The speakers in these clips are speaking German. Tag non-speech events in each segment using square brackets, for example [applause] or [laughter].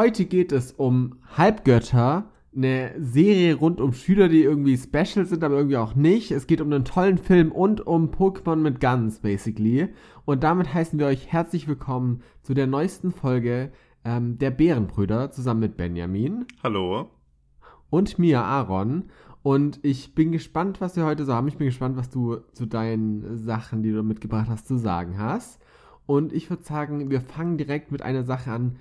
heute geht es um Halbgötter, eine Serie rund um Schüler, die irgendwie special sind, aber irgendwie auch nicht. Es geht um einen tollen Film und um Pokémon mit Guns, basically. Und damit heißen wir euch herzlich willkommen zu der neuesten Folge ähm, der Bärenbrüder zusammen mit Benjamin. Hallo. Und mir, Aaron. Und ich bin gespannt, was wir heute so haben. Ich bin gespannt, was du zu deinen Sachen, die du mitgebracht hast, zu sagen hast. Und ich würde sagen, wir fangen direkt mit einer Sache an,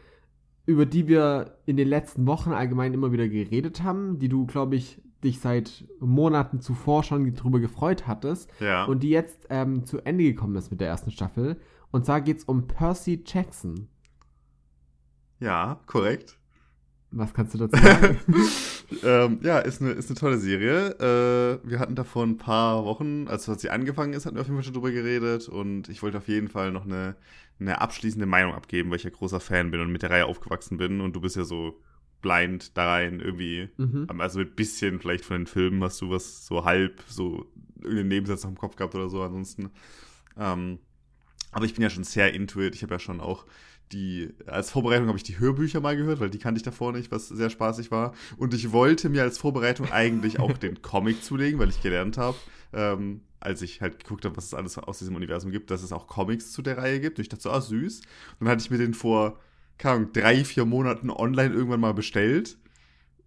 über die wir in den letzten Wochen allgemein immer wieder geredet haben, die du, glaube ich, dich seit Monaten zuvor schon drüber gefreut hattest. Ja. Und die jetzt ähm, zu Ende gekommen ist mit der ersten Staffel. Und zwar geht es um Percy Jackson. Ja, korrekt. Was kannst du dazu sagen? [laughs] ähm, ja, ist eine, ist eine tolle Serie. Äh, wir hatten da vor ein paar Wochen, als sie angefangen ist, hatten wir auf jeden Fall schon drüber geredet und ich wollte auf jeden Fall noch eine, eine abschließende Meinung abgeben, weil ich ja großer Fan bin und mit der Reihe aufgewachsen bin und du bist ja so blind da rein irgendwie. Mhm. Also mit bisschen vielleicht von den Filmen hast du was so halb, so irgendeinen Nebensatz noch im Kopf gehabt oder so ansonsten. Ähm, aber ich bin ja schon sehr into it. Ich habe ja schon auch die, als Vorbereitung habe ich die Hörbücher mal gehört, weil die kannte ich davor nicht, was sehr spaßig war. Und ich wollte mir als Vorbereitung eigentlich auch den Comic [laughs] zulegen, weil ich gelernt habe, ähm, als ich halt geguckt habe, was es alles aus diesem Universum gibt, dass es auch Comics zu der Reihe gibt. Und ich dachte so, ah, süß. Und dann hatte ich mir den vor, keine Ahnung, drei, vier Monaten online irgendwann mal bestellt.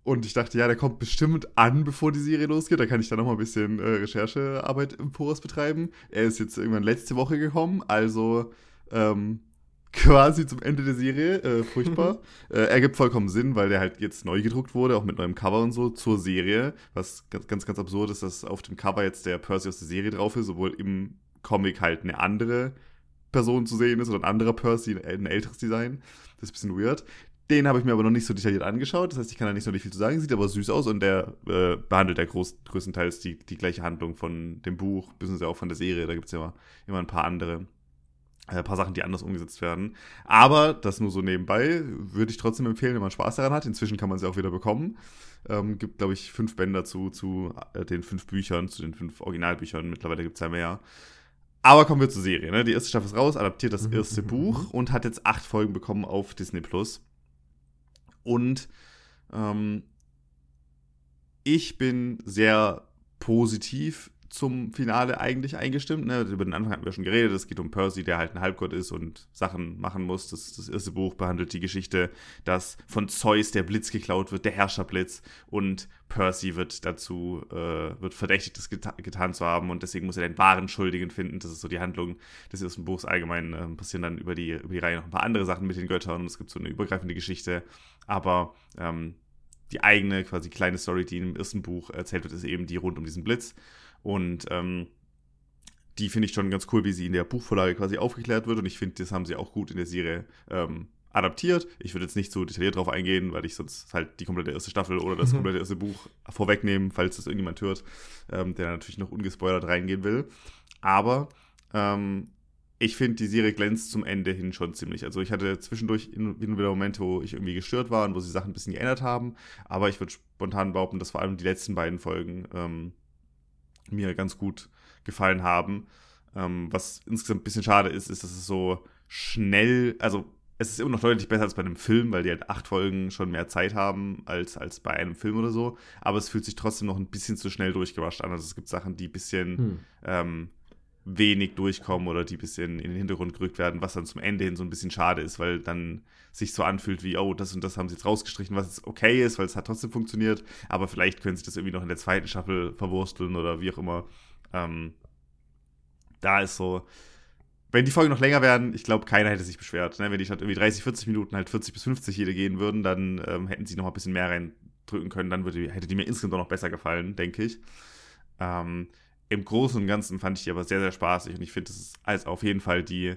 Und ich dachte, ja, der kommt bestimmt an, bevor die Serie losgeht. Da kann ich dann nochmal ein bisschen äh, Recherchearbeit im Voraus betreiben. Er ist jetzt irgendwann letzte Woche gekommen, also ähm, quasi zum Ende der Serie. Äh, furchtbar. Mhm. äh, ergibt vollkommen Sinn, weil der halt jetzt neu gedruckt wurde, auch mit neuem Cover und so, zur Serie. Was ganz, ganz, ganz absurd ist, dass auf dem Cover jetzt der Percy aus der Serie drauf ist, obwohl im Comic halt eine andere Person zu sehen ist oder ein anderer Percy, ein älteres Design. Das ist ein bisschen weird. Den habe ich mir aber noch nicht so detailliert angeschaut. Das heißt, ich kann da nicht so viel zu sagen. Sieht aber süß aus und der äh, behandelt ja groß, größtenteils die, die gleiche Handlung von dem Buch, beziehungsweise auch von der Serie. Da gibt es ja immer, immer ein paar andere ein paar Sachen, die anders umgesetzt werden. Aber das nur so nebenbei, würde ich trotzdem empfehlen, wenn man Spaß daran hat. Inzwischen kann man sie auch wieder bekommen. Ähm, gibt, glaube ich, fünf Bänder zu, zu äh, den fünf Büchern, zu den fünf Originalbüchern. Mittlerweile gibt es ja mehr. Aber kommen wir zur Serie. Ne? Die erste Staffel ist raus, adaptiert das mhm, erste mhm, Buch mhm. und hat jetzt acht Folgen bekommen auf Disney Plus. Und ähm, ich bin sehr positiv zum Finale eigentlich eingestimmt. Ne? Über den Anfang hatten wir schon geredet. Es geht um Percy, der halt ein Halbgott ist und Sachen machen muss. Das, das erste Buch behandelt die Geschichte, dass von Zeus der Blitz geklaut wird, der Herrscherblitz. Und Percy wird dazu, äh, wird verdächtigt, das geta getan zu haben. Und deswegen muss er den wahren Schuldigen finden. Das ist so die Handlung des ersten Buchs. Allgemein äh, passieren dann über die, über die Reihe noch ein paar andere Sachen mit den Göttern. Es gibt so eine übergreifende Geschichte. Aber ähm, die eigene, quasi kleine Story, die im ersten Buch erzählt wird, ist eben die rund um diesen Blitz. Und ähm, die finde ich schon ganz cool, wie sie in der Buchvorlage quasi aufgeklärt wird. Und ich finde, das haben sie auch gut in der Serie ähm, adaptiert. Ich würde jetzt nicht so detailliert drauf eingehen, weil ich sonst halt die komplette erste Staffel oder das [laughs] komplette erste Buch vorwegnehmen, falls das irgendjemand hört, ähm, der natürlich noch ungespoilert reingehen will. Aber ähm, ich finde, die Serie glänzt zum Ende hin schon ziemlich. Also ich hatte zwischendurch hin und wieder Momente, wo ich irgendwie gestört war und wo sie Sachen ein bisschen geändert haben. Aber ich würde spontan behaupten, dass vor allem die letzten beiden Folgen ähm, mir ganz gut gefallen haben. Ähm, was insgesamt ein bisschen schade ist, ist, dass es so schnell, also es ist immer noch deutlich besser als bei einem Film, weil die halt acht Folgen schon mehr Zeit haben als, als bei einem Film oder so. Aber es fühlt sich trotzdem noch ein bisschen zu schnell durchgerusht an. Also es gibt Sachen, die ein bisschen hm. ähm, wenig durchkommen oder die ein bisschen in den Hintergrund gerückt werden, was dann zum Ende hin so ein bisschen schade ist, weil dann sich so anfühlt wie, oh, das und das haben sie jetzt rausgestrichen, was jetzt okay ist, weil es hat trotzdem funktioniert, aber vielleicht können sie das irgendwie noch in der zweiten Staffel verwursteln oder wie auch immer. Ähm, da ist so, wenn die Folgen noch länger werden, ich glaube, keiner hätte sich beschwert. Ne? Wenn die statt irgendwie 30, 40 Minuten halt 40 bis 50 jede gehen würden, dann ähm, hätten sie noch ein bisschen mehr reindrücken können, dann würde, hätte die mir insgesamt auch noch besser gefallen, denke ich. Ähm, Im Großen und Ganzen fand ich die aber sehr, sehr spaßig und ich finde, das ist als auf jeden Fall die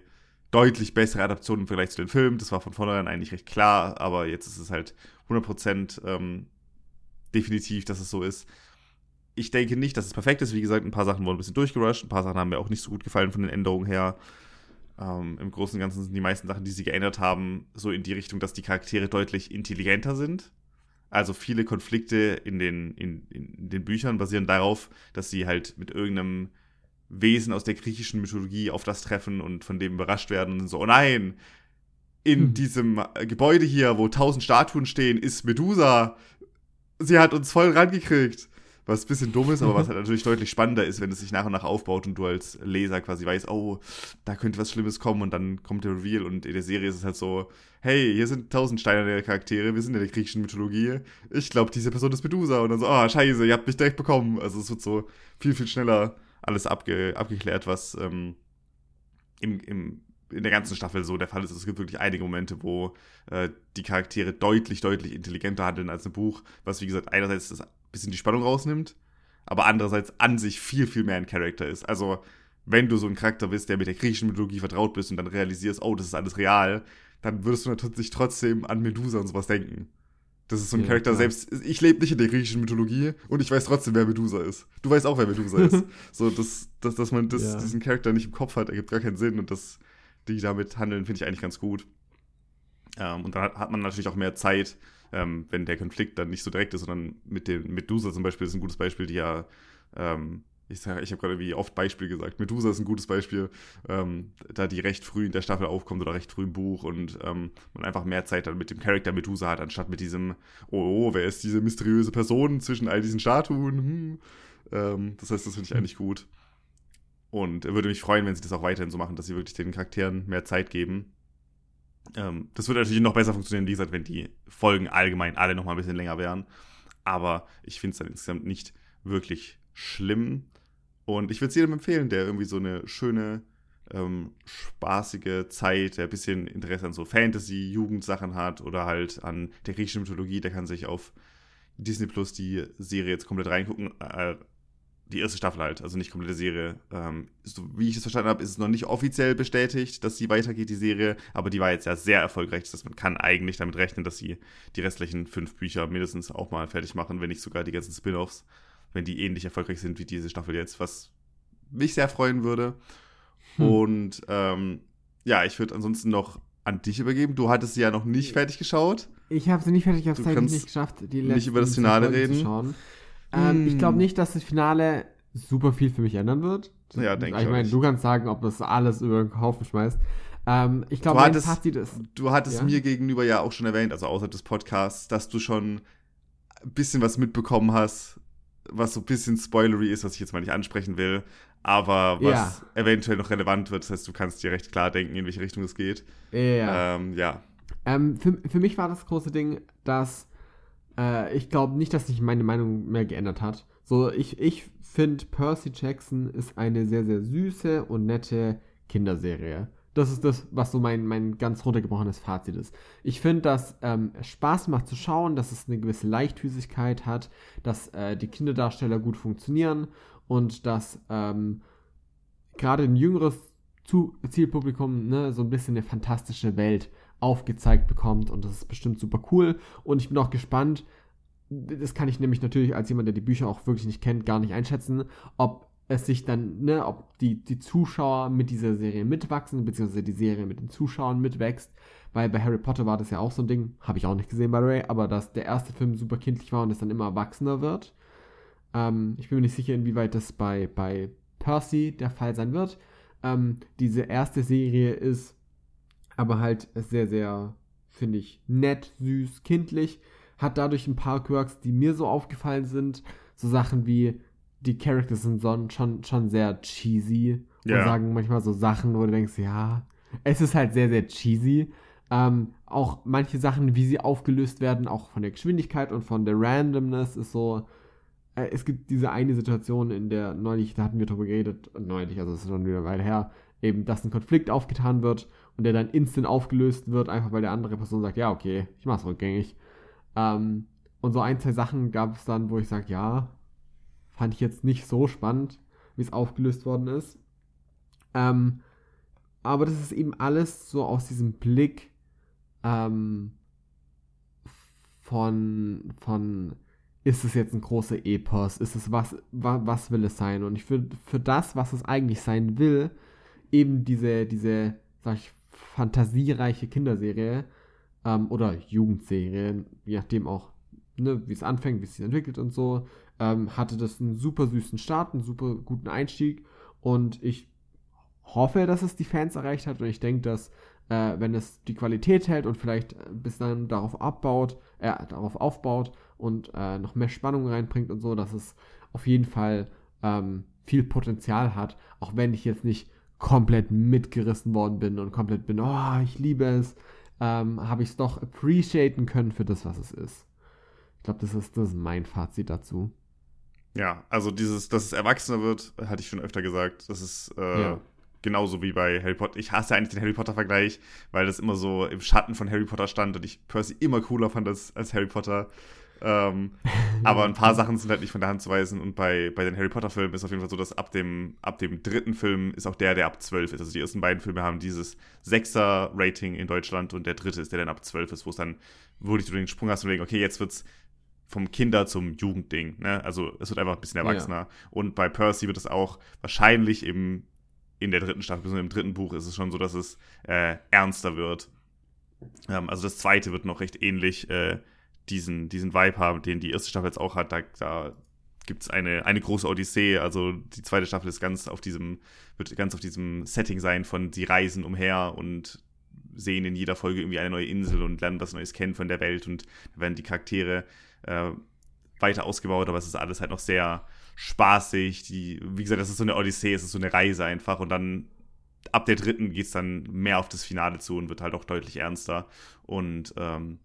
deutlich bessere Adaption im Vergleich zu den Filmen. Das war von vornherein eigentlich recht klar, aber jetzt ist es halt 100% ähm, definitiv, dass es so ist. Ich denke nicht, dass es perfekt ist. Wie gesagt, ein paar Sachen wurden ein bisschen durchgerusht, ein paar Sachen haben mir auch nicht so gut gefallen von den Änderungen her. Ähm, Im Großen und Ganzen sind die meisten Sachen, die sie geändert haben, so in die Richtung, dass die Charaktere deutlich intelligenter sind. Also viele Konflikte in den, in, in den Büchern basieren darauf, dass sie halt mit irgendeinem Wesen aus der griechischen Mythologie auf das treffen und von dem überrascht werden und so, oh nein, in hm. diesem äh, Gebäude hier, wo tausend Statuen stehen, ist Medusa. Sie hat uns voll rangekriegt. Was ein bisschen dumm ist, aber was [laughs] halt natürlich deutlich spannender ist, wenn es sich nach und nach aufbaut und du als Leser quasi weißt, oh, da könnte was Schlimmes kommen und dann kommt der Reveal und in der Serie ist es halt so, hey, hier sind tausend steinerne Charaktere, wir sind in der griechischen Mythologie. Ich glaube, diese Person ist Medusa und dann so, oh, scheiße, ihr habt mich direkt bekommen. Also es wird so viel, viel schneller alles abge abgeklärt, was ähm, im, im in der ganzen Staffel so der Fall ist. Es gibt wirklich einige Momente, wo äh, die Charaktere deutlich, deutlich intelligenter handeln als im Buch, was wie gesagt einerseits das bisschen die Spannung rausnimmt, aber andererseits an sich viel, viel mehr ein Charakter ist. Also, wenn du so ein Charakter bist, der mit der griechischen Mythologie vertraut bist und dann realisierst, oh, das ist alles real, dann würdest du natürlich trotzdem an Medusa und sowas denken. Das ist so ein ja, Charakter, klar. selbst ich lebe nicht in der griechischen Mythologie und ich weiß trotzdem, wer Medusa ist. Du weißt auch, wer Medusa ist. [laughs] so, das, das, dass man das, ja. diesen Charakter nicht im Kopf hat, ergibt gar keinen Sinn und das, die damit handeln, finde ich eigentlich ganz gut. Ähm, und dann hat man natürlich auch mehr Zeit, ähm, wenn der Konflikt dann nicht so direkt ist, sondern mit dem Medusa zum Beispiel ist ein gutes Beispiel, die ja, ähm, ich sage, ich habe gerade wie oft Beispiel gesagt, Medusa ist ein gutes Beispiel, ähm, da die recht früh in der Staffel aufkommt oder recht früh im Buch und ähm, man einfach mehr Zeit dann mit dem Charakter Medusa hat, anstatt mit diesem, oh, oh wer ist diese mysteriöse Person zwischen all diesen Statuen? Hm. Ähm, das heißt, das finde ich eigentlich gut. Und würde mich freuen, wenn sie das auch weiterhin so machen, dass sie wirklich den Charakteren mehr Zeit geben. Ähm, das würde natürlich noch besser funktionieren, wie gesagt, wenn die Folgen allgemein alle noch mal ein bisschen länger wären. Aber ich finde es dann insgesamt nicht wirklich schlimm. Und ich würde es jedem empfehlen, der irgendwie so eine schöne, ähm, spaßige Zeit, der ein bisschen Interesse an so Fantasy-Jugendsachen hat oder halt an der griechischen Mythologie, der kann sich auf Disney Plus die Serie jetzt komplett reingucken. Äh, die erste Staffel halt, also nicht komplette Serie. Ähm, so, wie ich es verstanden habe, ist es noch nicht offiziell bestätigt, dass sie weitergeht, die Serie, aber die war jetzt ja sehr erfolgreich, dass man kann eigentlich damit rechnen, dass sie die restlichen fünf Bücher mindestens auch mal fertig machen, wenn nicht sogar die ganzen Spin-offs, wenn die ähnlich erfolgreich sind wie diese Staffel jetzt, was mich sehr freuen würde. Hm. Und ähm, ja, ich würde ansonsten noch an dich übergeben. Du hattest sie ja noch nicht fertig geschaut. Ich habe sie nicht fertig, ich habe es nicht geschafft, die nicht über das Finale reden. Ähm, hm. Ich glaube nicht, dass das Finale super viel für mich ändern wird. Ja, denke ich. Ich meine, du kannst sagen, ob das alles über den Haufen schmeißt. Ähm, ich glaube, mein Fazit ist. Du hattest ja? mir gegenüber ja auch schon erwähnt, also außerhalb des Podcasts, dass du schon ein bisschen was mitbekommen hast, was so ein bisschen spoilery ist, was ich jetzt mal nicht ansprechen will, aber was ja. eventuell noch relevant wird. Das heißt, du kannst dir recht klar denken, in welche Richtung es geht. Ja. Ähm, ja. Ähm, für, für mich war das große Ding, dass äh, ich glaube nicht, dass sich meine Meinung mehr geändert hat. So, ich, ich finde, Percy Jackson ist eine sehr, sehr süße und nette Kinderserie. Das ist das, was so mein, mein ganz runtergebrochenes Fazit ist. Ich finde, dass ähm, es Spaß macht zu schauen, dass es eine gewisse Leichthüsigkeit hat, dass äh, die Kinderdarsteller gut funktionieren und dass ähm, gerade ein jüngeres Zielpublikum ne, so ein bisschen eine fantastische Welt aufgezeigt bekommt und das ist bestimmt super cool und ich bin auch gespannt, das kann ich nämlich natürlich als jemand, der die Bücher auch wirklich nicht kennt, gar nicht einschätzen, ob es sich dann, ne, ob die, die Zuschauer mit dieser Serie mitwachsen, beziehungsweise die Serie mit den Zuschauern mitwächst, weil bei Harry Potter war das ja auch so ein Ding, habe ich auch nicht gesehen, by the way, aber dass der erste Film super kindlich war und es dann immer erwachsener wird. Ähm, ich bin mir nicht sicher, inwieweit das bei, bei Percy der Fall sein wird. Ähm, diese erste Serie ist aber halt sehr, sehr, finde ich, nett, süß, kindlich. Hat dadurch ein paar Quirks, die mir so aufgefallen sind. So Sachen wie, die Characters sind schon, schon sehr cheesy ja. und sagen manchmal so Sachen, wo du denkst, ja, es ist halt sehr, sehr cheesy. Ähm, auch manche Sachen, wie sie aufgelöst werden, auch von der Geschwindigkeit und von der Randomness, ist so. Äh, es gibt diese eine Situation, in der neulich, da hatten wir drüber geredet, neulich, also es ist schon wieder weit her, eben, dass ein Konflikt aufgetan wird und der dann instant aufgelöst wird, einfach weil der andere Person sagt, ja, okay, ich mach's rückgängig. Ähm, und so ein, zwei Sachen gab es dann, wo ich sage, ja, fand ich jetzt nicht so spannend, wie es aufgelöst worden ist. Ähm, aber das ist eben alles so aus diesem Blick ähm, von, von, ist es jetzt ein großer Epos? Ist es was, was, was will es sein? Und ich finde, für das, was es eigentlich sein will, eben diese, diese, sag ich, fantasiereiche Kinderserie ähm, oder Jugendserie, je nachdem auch, ne, wie es anfängt, wie es sich entwickelt und so, ähm, hatte das einen super süßen Start, einen super guten Einstieg und ich hoffe, dass es die Fans erreicht hat und ich denke, dass äh, wenn es die Qualität hält und vielleicht bis dann darauf abbaut, äh, darauf aufbaut und äh, noch mehr Spannung reinbringt und so, dass es auf jeden Fall ähm, viel Potenzial hat, auch wenn ich jetzt nicht komplett mitgerissen worden bin und komplett bin, oh, ich liebe es, ähm, habe ich es doch appreciaten können für das, was es ist. Ich glaube, das ist, das ist mein Fazit dazu. Ja, also dieses, dass es erwachsener wird, hatte ich schon öfter gesagt. Das ist äh, ja. genauso wie bei Harry Potter. Ich hasse eigentlich den Harry Potter-Vergleich, weil das immer so im Schatten von Harry Potter stand und ich Percy immer cooler fand als, als Harry Potter. Ähm, [laughs] aber ein paar Sachen sind halt nicht von der Hand zu weisen. Und bei, bei den Harry Potter-Filmen ist auf jeden Fall so, dass ab dem, ab dem dritten Film ist auch der, der ab 12 ist. Also die ersten beiden Filme haben dieses Sechser-Rating in Deutschland und der dritte ist der, der dann ab 12 ist, wo es dann wirklich du den Sprung hast und denkst, okay, jetzt wird's vom Kinder zum Jugendding. Ne? Also es wird einfach ein bisschen erwachsener. Ja. Und bei Percy wird es auch wahrscheinlich im, in der dritten Staffel, besonders im dritten Buch, ist es schon so, dass es äh, ernster wird. Ähm, also das zweite wird noch recht ähnlich äh, diesen, diesen Vibe haben, den die erste Staffel jetzt auch hat. Da, da gibt es eine, eine große Odyssee. Also die zweite Staffel ist ganz auf diesem, wird ganz auf diesem Setting sein von die reisen umher und sehen in jeder Folge irgendwie eine neue Insel und lernen was Neues kennen von der Welt und werden die Charaktere äh, weiter ausgebaut, aber es ist alles halt noch sehr spaßig. Die, wie gesagt, das ist so eine Odyssee, es ist so eine Reise einfach und dann ab der dritten geht es dann mehr auf das Finale zu und wird halt auch deutlich ernster. Und ähm,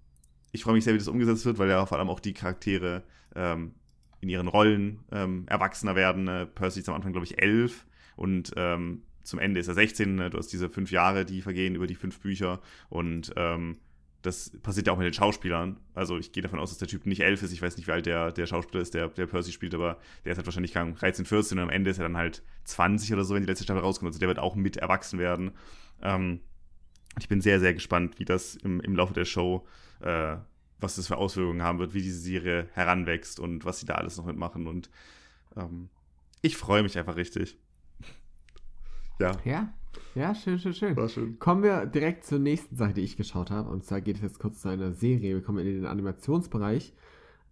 ich freue mich sehr, wie das umgesetzt wird, weil ja vor allem auch die Charaktere ähm, in ihren Rollen ähm, erwachsener werden. Äh, Percy ist am Anfang, glaube ich, elf und ähm, zum Ende ist er 16. Ne? Du hast diese fünf Jahre, die vergehen über die fünf Bücher und ähm, das passiert ja auch mit den Schauspielern. Also ich gehe davon aus, dass der Typ nicht elf ist. Ich weiß nicht, wie alt der, der Schauspieler ist, der, der Percy spielt, aber der ist halt wahrscheinlich 13, 14 und am Ende ist er dann halt 20 oder so, wenn die letzte Staffel rauskommt. Also der wird auch mit erwachsen werden. Ähm, ich bin sehr, sehr gespannt, wie das im, im Laufe der Show, äh, was das für Auswirkungen haben wird, wie diese Serie heranwächst und was sie da alles noch mitmachen. Und ähm, ich freue mich einfach richtig. ja. Ja, ja, schön, schön, schön. War schön. Kommen wir direkt zur nächsten Sache, die ich geschaut habe. Und zwar geht es jetzt kurz zu einer Serie. Wir kommen in den Animationsbereich.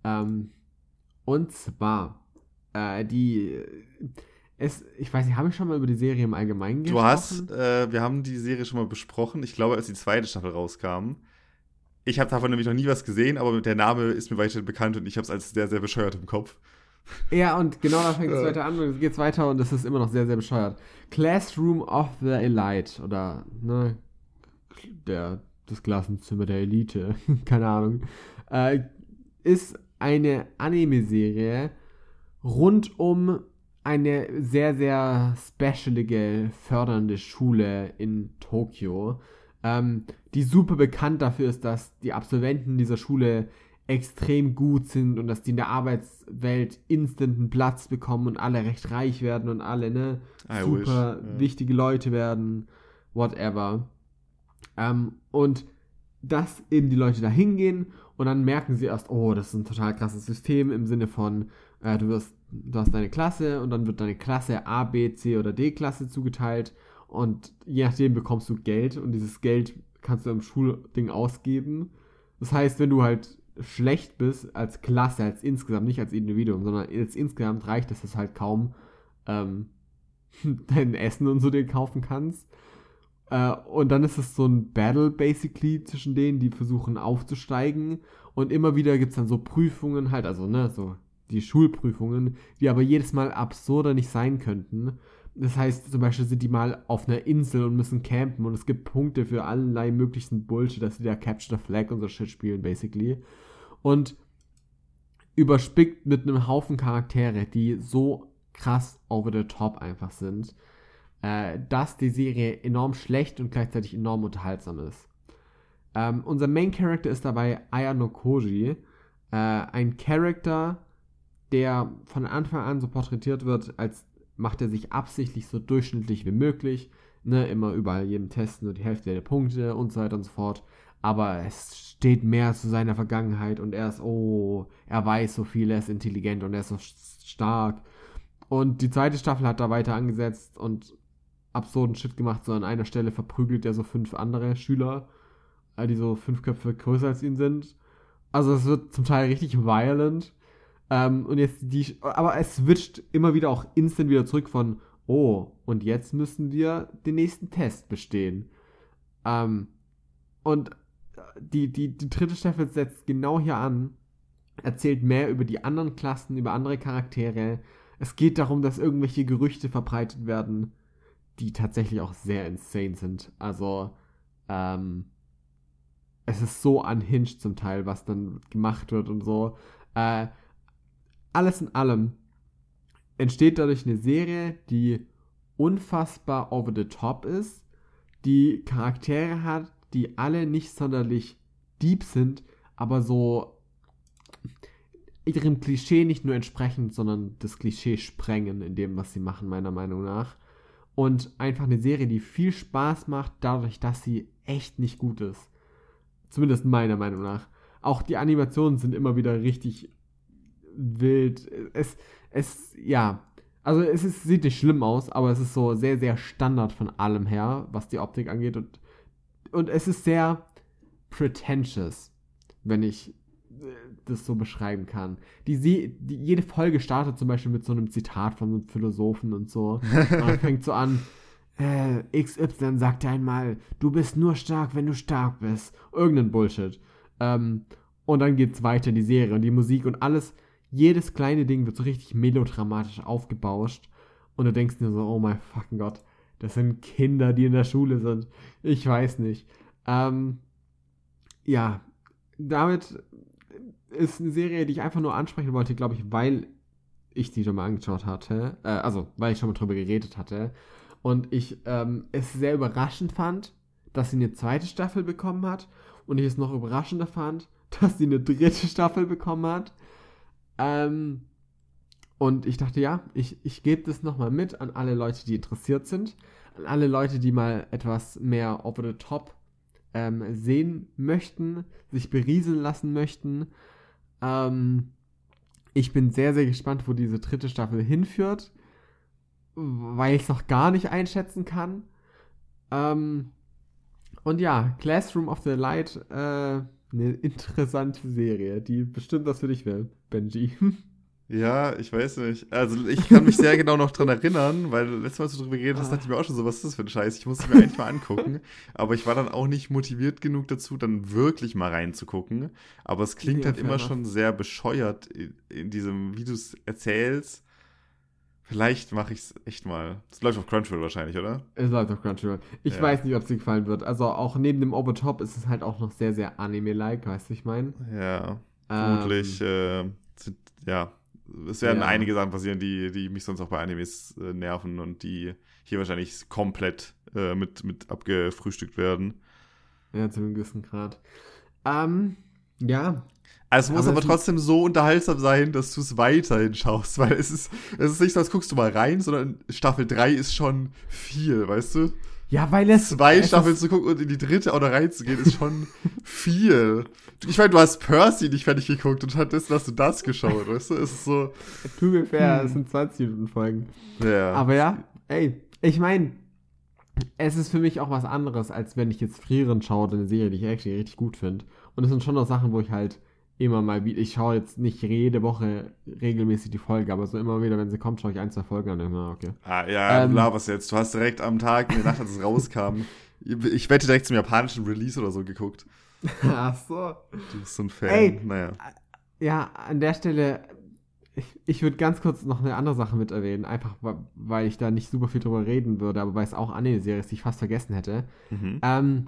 Ähm, und zwar, äh, die. Es, ich weiß nicht, habe ich schon mal über die Serie im Allgemeinen gesprochen? Du hast, äh, wir haben die Serie schon mal besprochen. Ich glaube, als die zweite Staffel rauskam. Ich habe davon nämlich noch nie was gesehen, aber der Name ist mir weiterhin bekannt und ich habe es als sehr, sehr bescheuert im Kopf. Ja, und genau da fängt es [laughs] weiter an und es geht weiter und es ist immer noch sehr, sehr bescheuert. Classroom of the Elite oder, ne, der, das Klassenzimmer der Elite, [laughs] keine Ahnung, äh, ist eine Anime-Serie rund um eine sehr, sehr specialige, fördernde Schule in Tokio, ähm, die super bekannt dafür ist, dass die Absolventen dieser Schule extrem gut sind und dass die in der Arbeitswelt instant einen Platz bekommen und alle recht reich werden und alle ne I super wish, wichtige Leute werden, whatever. Ähm, und dass eben die Leute da hingehen und dann merken sie erst, oh, das ist ein total krasses System im Sinne von, äh, du wirst, du hast deine Klasse und dann wird deine Klasse A, B, C oder D Klasse zugeteilt und je nachdem bekommst du Geld und dieses Geld kannst du im Schulding ausgeben. Das heißt, wenn du halt schlecht bist als Klasse, als insgesamt, nicht als Individuum, sondern als insgesamt reicht es, dass du halt kaum ähm, [laughs] dein Essen und so dir kaufen kannst. Äh, und dann ist es so ein Battle basically zwischen denen, die versuchen aufzusteigen. Und immer wieder gibt es dann so Prüfungen halt, also ne, so die Schulprüfungen, die aber jedes Mal absurder nicht sein könnten. Das heißt, zum Beispiel sind die mal auf einer Insel und müssen campen und es gibt Punkte für allerlei möglichen Bullshit, dass die da Capture the Flag und so Shit spielen, basically und überspickt mit einem Haufen Charaktere, die so krass over the top einfach sind, äh, dass die Serie enorm schlecht und gleichzeitig enorm unterhaltsam ist. Ähm, unser Main Character ist dabei Ayano Koji, äh, ein Charakter, der von Anfang an so porträtiert wird, als macht er sich absichtlich so durchschnittlich wie möglich, ne, immer überall jedem Testen nur die Hälfte der Punkte und so weiter und so fort aber es steht mehr zu seiner Vergangenheit und er ist, oh, er weiß so viel, er ist intelligent und er ist so stark. Und die zweite Staffel hat da weiter angesetzt und absurden Shit gemacht, so an einer Stelle verprügelt er so fünf andere Schüler, äh, die so fünf Köpfe größer als ihn sind. Also es wird zum Teil richtig violent. Ähm, und jetzt die, aber es switcht immer wieder auch instant wieder zurück von, oh, und jetzt müssen wir den nächsten Test bestehen. Ähm, und die, die, die dritte Staffel setzt genau hier an, erzählt mehr über die anderen Klassen, über andere Charaktere. Es geht darum, dass irgendwelche Gerüchte verbreitet werden, die tatsächlich auch sehr insane sind. Also, ähm, es ist so unhinged zum Teil, was dann gemacht wird und so. Äh, alles in allem entsteht dadurch eine Serie, die unfassbar over the top ist, die Charaktere hat, die alle nicht sonderlich deep sind, aber so ihrem Klischee nicht nur entsprechen, sondern das Klischee sprengen in dem, was sie machen, meiner Meinung nach. Und einfach eine Serie, die viel Spaß macht, dadurch, dass sie echt nicht gut ist. Zumindest meiner Meinung nach. Auch die Animationen sind immer wieder richtig wild. Es, es, ja. Also es ist, sieht nicht schlimm aus, aber es ist so sehr, sehr Standard von allem her, was die Optik angeht. Und, und es ist sehr pretentious, wenn ich äh, das so beschreiben kann. Die, die, jede Folge startet zum Beispiel mit so einem Zitat von so einem Philosophen und so. [laughs] Und fängt so an, äh, XY sagt einmal, du bist nur stark, wenn du stark bist. Irgendein Bullshit. Ähm, und dann geht's weiter, die Serie und die Musik und alles. Jedes kleine Ding wird so richtig melodramatisch aufgebauscht. Und du denkst dir so, oh mein fucking Gott, das sind Kinder, die in der Schule sind. Ich weiß nicht. Ähm, ja, damit ist eine Serie, die ich einfach nur ansprechen wollte, glaube ich, weil ich die schon mal angeschaut hatte. Äh, also, weil ich schon mal drüber geredet hatte. Und ich ähm, es sehr überraschend fand, dass sie eine zweite Staffel bekommen hat. Und ich es noch überraschender fand, [laughs] dass sie eine dritte Staffel bekommen hat. Ähm, und ich dachte, ja, ich, ich gebe das nochmal mit an alle Leute, die interessiert sind. An alle Leute, die mal etwas mehr over the top ähm, sehen möchten, sich berieseln lassen möchten. Ähm, ich bin sehr, sehr gespannt, wo diese dritte Staffel hinführt weil ich es noch gar nicht einschätzen kann. Ähm, und ja, Classroom of the Light, äh, eine interessante Serie, die bestimmt was für dich will, Benji. [laughs] Ja, ich weiß nicht. Also ich kann mich sehr genau noch dran erinnern, weil letztes Mal, als du darüber geredet hast, dachte ich mir auch schon so, was ist das für ein Scheiß? Ich muss es mir eigentlich mal angucken. Aber ich war dann auch nicht motiviert genug dazu, dann wirklich mal reinzugucken. Aber es klingt ja, halt immer schon sehr bescheuert in, in diesem, wie du es erzählst. Vielleicht mache ich es echt mal. Es läuft auf Crunchyroll wahrscheinlich, oder? Es läuft auf Crunchyroll. Ich ja. weiß nicht, ob es dir gefallen wird. Also auch neben dem Overtop ist es halt auch noch sehr, sehr Anime-like, weißt du, ich meine? Ja. Vermutlich, ähm, äh, ja. Es werden ja. einige Sachen passieren, die, die mich sonst auch bei Animes äh, nerven und die hier wahrscheinlich komplett äh, mit, mit abgefrühstückt werden. Ja, zu einem gewissen Grad. Ähm, ja, es muss aber, aber trotzdem so unterhaltsam sein, dass du es weiterhin schaust, weil es ist, es ist nicht so, als guckst du mal rein, sondern Staffel 3 ist schon viel, weißt du? Ja, weil es. Zwei es Staffeln zu gucken und in die dritte auch noch reinzugehen, ist schon [laughs] viel. Ich meine, du hast Percy nicht fertig geguckt und stattdessen hast du das geschaut, weißt du? Es ist so. Tut mir fair, hm. es sind 20 Minuten Folgen. Ja. Aber ja, ey, ich meine, es ist für mich auch was anderes, als wenn ich jetzt Frieren schaue, eine Serie, die ich actually richtig gut finde. Und es sind schon noch Sachen, wo ich halt immer mal wieder, ich schaue jetzt nicht jede Woche regelmäßig die Folge, aber so immer wieder, wenn sie kommt, schaue ich ein, zwei Folgen an. Immer, okay. Ah, ja, ähm, du laberst jetzt. Du hast direkt am Tag, in der Nacht, als es rauskam, ich wette direkt zum japanischen Release oder so geguckt. Ach so. Du bist so ein Fan. Ey, naja. Ja, an der Stelle, ich, ich würde ganz kurz noch eine andere Sache mit erwähnen, einfach weil ich da nicht super viel drüber reden würde, aber weil es auch Anime-Serie ist, die ich fast vergessen hätte. Mhm. Ähm,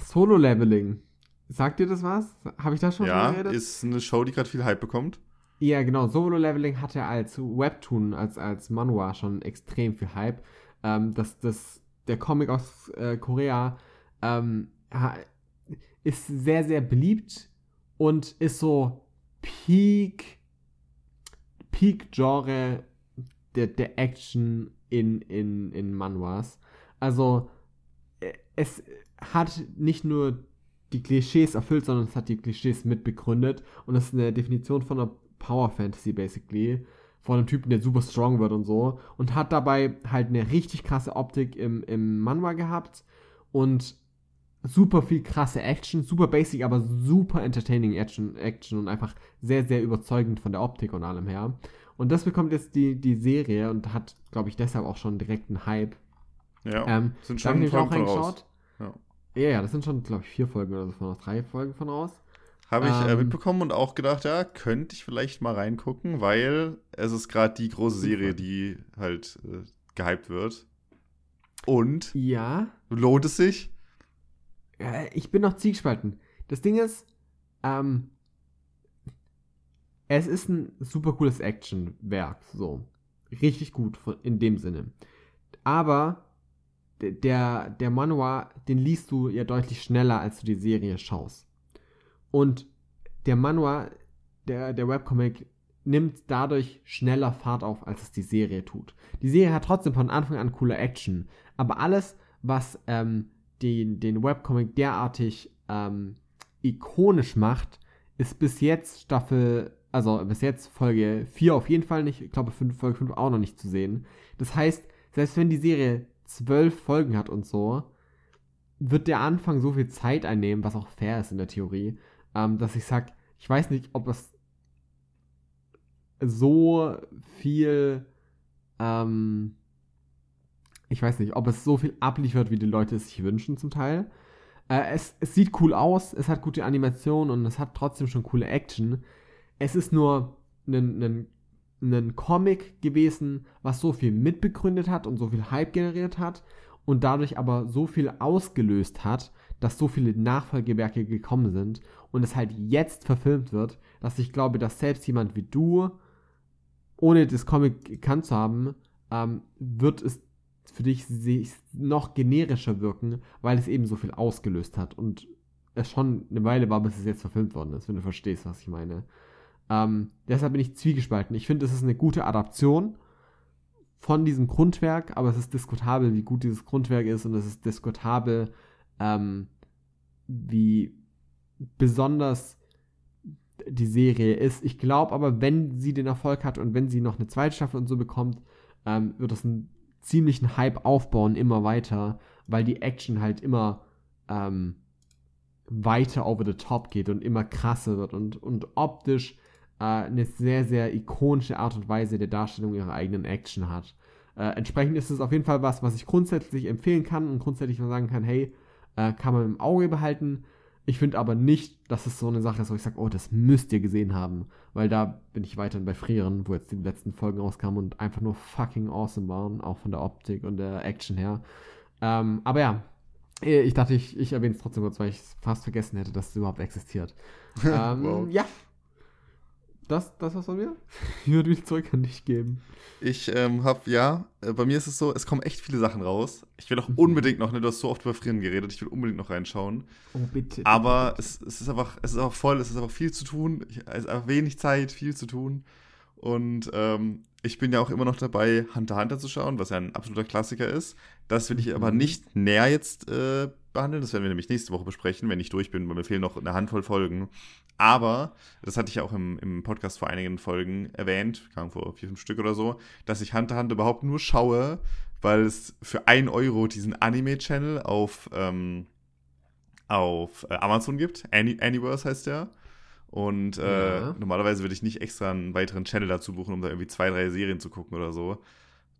Solo-Leveling Sagt dir das was? Habe ich da schon ja, geredet? Ja, ist eine Show, die gerade viel Hype bekommt. Ja, genau. Solo Leveling hatte als Webtoon, als, als Manhwa schon extrem viel Hype. Ähm, das, das, der Comic aus äh, Korea ähm, ist sehr, sehr beliebt und ist so Peak, Peak-Genre der, der Action in, in, in Manhwas. Also, äh, es hat nicht nur die Klischees erfüllt, sondern es hat die Klischees mitbegründet. Und das ist eine Definition von einer Power Fantasy, basically. Von einem Typen, der super strong wird und so. Und hat dabei halt eine richtig krasse Optik im, im Manhwa gehabt. Und super viel krasse Action, super basic, aber super entertaining Action, Action und einfach sehr, sehr überzeugend von der Optik und allem her. Und das bekommt jetzt die, die Serie und hat, glaube ich, deshalb auch schon direkt einen Hype. Ja, ähm, sind schon da auch reingeschaut. Ja. Ja, ja, das sind schon, glaube ich, vier Folgen oder so von aus, drei Folgen von aus. Habe ich äh, Ähm. mitbekommen und auch gedacht, ja, könnte ich vielleicht mal reingucken, weil es ist gerade die große Serie, die halt äh, gehypt wird. Und Ja, lohnt es sich? äh, ich bin noch zielgespalten. Das Ding ist, ähm, es ist ein super cooles Actionwerk, so. Richtig gut von- in dem Sinne. Aber der, der Manhwa, den liest du ja deutlich schneller, als du die Serie schaust. Und der Manhwa, der, der Webcomic, nimmt dadurch schneller Fahrt auf, als es die Serie tut. Die Serie hat trotzdem von Anfang an coole Action, aber alles, was ähm, den, den Webcomic derartig ähm, ikonisch macht, ist bis jetzt Staffel, also bis jetzt Folge 4 auf jeden Fall nicht, ich glaube Folge 5 auch noch nicht zu sehen. Das heißt, selbst wenn die Serie zwölf Folgen hat und so, wird der Anfang so viel Zeit einnehmen, was auch fair ist in der Theorie, ähm, dass ich sage, ich weiß nicht, ob es so viel, ähm, ich weiß nicht, ob es so viel abliefert, wie die Leute es sich wünschen zum Teil. Äh, es, es sieht cool aus, es hat gute Animationen und es hat trotzdem schon coole Action. Es ist nur ein, ein, Comic gewesen, was so viel mitbegründet hat und so viel Hype generiert hat und dadurch aber so viel ausgelöst hat, dass so viele Nachfolgewerke gekommen sind und es halt jetzt verfilmt wird, dass ich glaube, dass selbst jemand wie du, ohne das Comic gekannt zu haben, ähm, wird es für dich noch generischer wirken, weil es eben so viel ausgelöst hat und es schon eine Weile war, bis es jetzt verfilmt worden ist, wenn du verstehst, was ich meine. Ähm, deshalb bin ich zwiegespalten. Ich finde, es ist eine gute Adaption von diesem Grundwerk, aber es ist diskutabel, wie gut dieses Grundwerk ist und es ist diskutabel, ähm, wie besonders die Serie ist. Ich glaube aber, wenn sie den Erfolg hat und wenn sie noch eine zweite Staffel und so bekommt, ähm, wird das einen ziemlichen Hype aufbauen, immer weiter, weil die Action halt immer ähm, weiter over the top geht und immer krasser wird und, und optisch äh, eine sehr, sehr ikonische Art und Weise der Darstellung ihrer eigenen Action hat. Äh, entsprechend ist es auf jeden Fall was, was ich grundsätzlich empfehlen kann und grundsätzlich mal sagen kann, hey, äh, kann man im Auge behalten. Ich finde aber nicht, dass es so eine Sache ist, wo ich sage, oh, das müsst ihr gesehen haben. Weil da bin ich weiterhin bei Frieren, wo jetzt die letzten Folgen rauskamen und einfach nur fucking awesome waren, auch von der Optik und der Action her. Ähm, aber ja, äh, ich dachte, ich, ich erwähne es trotzdem kurz, weil ich fast vergessen hätte, dass es überhaupt existiert. [laughs] ähm, Wow. Ja. Das, das war's von mir. Ich würde mich zurück an dich geben. Ich ähm, habe, ja, äh, bei mir ist es so, es kommen echt viele Sachen raus. Ich will auch Mhm. unbedingt noch, ne, du hast so oft über Frieren geredet, ich will unbedingt noch reinschauen. Oh, bitte. Aber es, es ist einfach, es ist auch voll, es ist einfach viel zu tun. Ich, es ist einfach wenig Zeit, viel zu tun. Und ähm, ich bin ja auch immer noch dabei, Hunter x Hunter zu schauen, was ja ein absoluter Klassiker ist. Das will ich aber Mhm. nicht näher jetzt äh, behandeln. Das werden wir nämlich nächste Woche besprechen, wenn ich durch bin, weil mir fehlen noch eine Handvoll Folgen. Aber, das hatte ich ja auch im, im Podcast vor einigen Folgen erwähnt, kam vor vier, fünf Stück oder so, dass ich Hunter x Hunter überhaupt nur schaue, weil es für 1 Euro diesen Anime-Channel auf, ähm, auf äh, Amazon gibt. Any Anyverse heißt der. Und äh, Ja. normalerweise würde ich nicht extra einen weiteren Channel dazu buchen, um da irgendwie zwei, drei Serien zu gucken oder so.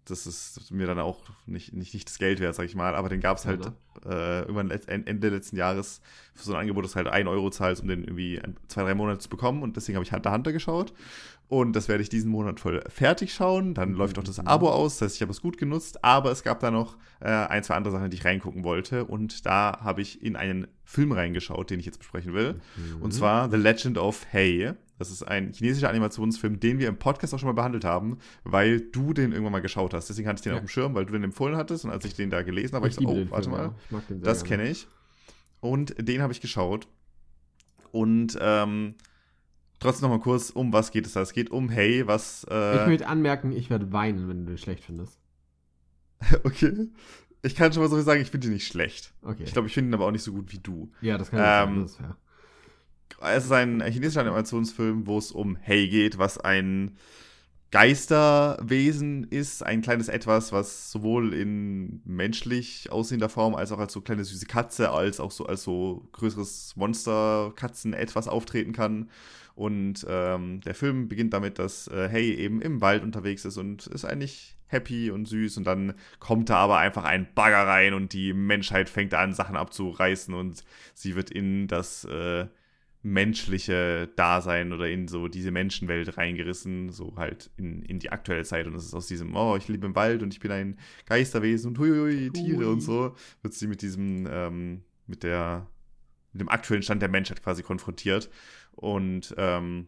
Das ist mir dann auch nicht, nicht, nicht das Geld wert, sag ich mal. Aber den gab es halt äh, irgendwann Ende letzten Jahres für so ein Angebot, das halt 1 Euro zahlst, um den irgendwie zwei, drei Monate zu bekommen. Und deswegen habe ich Hunter Hunter geschaut. Und das werde ich diesen Monat voll fertig schauen. Dann Mhm. läuft auch das Abo aus. Das heißt, ich habe es gut genutzt. Aber es gab da noch äh, ein, zwei andere Sachen, die ich reingucken wollte. Und da habe ich in einen Film reingeschaut, den ich jetzt besprechen will. Mhm. Und zwar The Legend of Hey. Das ist ein chinesischer Animationsfilm, den wir im Podcast auch schon mal behandelt haben, weil du den irgendwann mal geschaut hast. Deswegen hatte ich den Ja. auf dem Schirm, weil du den empfohlen hattest. Und als ich den da gelesen habe, war ich so, oh, warte Film, mal. ja. Ich mag den sehr Das kenne ich. Und den habe ich geschaut. Und ähm, trotzdem noch mal kurz, um was geht es da? Es geht um Hey, was. Ich Äh, möchte anmerken, ich werde weinen, wenn du den schlecht findest. [laughs] okay. Ich kann schon mal so viel sagen, ich finde ihn nicht schlecht. Okay. Ich glaube, ich finde ihn aber auch nicht so gut wie du. ja, das kann ich sagen, ähm, das ist fair. Es ist ein chinesischer Animationsfilm, wo es um Hey geht, was ein Geisterwesen ist, ein kleines Etwas, was sowohl in menschlich aussehender Form als auch als so kleine süße Katze, als auch so als so größeres Monster-Katzen etwas auftreten kann. Und ähm, der Film beginnt damit, dass äh, Hey eben im Wald unterwegs ist und es eigentlich happy und süß und dann kommt da aber einfach ein Bagger rein und die Menschheit fängt an, Sachen abzureißen und sie wird in das äh, menschliche Dasein oder in so diese Menschenwelt reingerissen, so halt in, in die aktuelle Zeit. Und es ist aus diesem, oh, ich lebe im Wald und ich bin ein Geisterwesen und huiui, Tiere Ui. und so, wird sie mit diesem, ähm, mit der, mit dem aktuellen Stand der Menschheit quasi konfrontiert. Und ähm,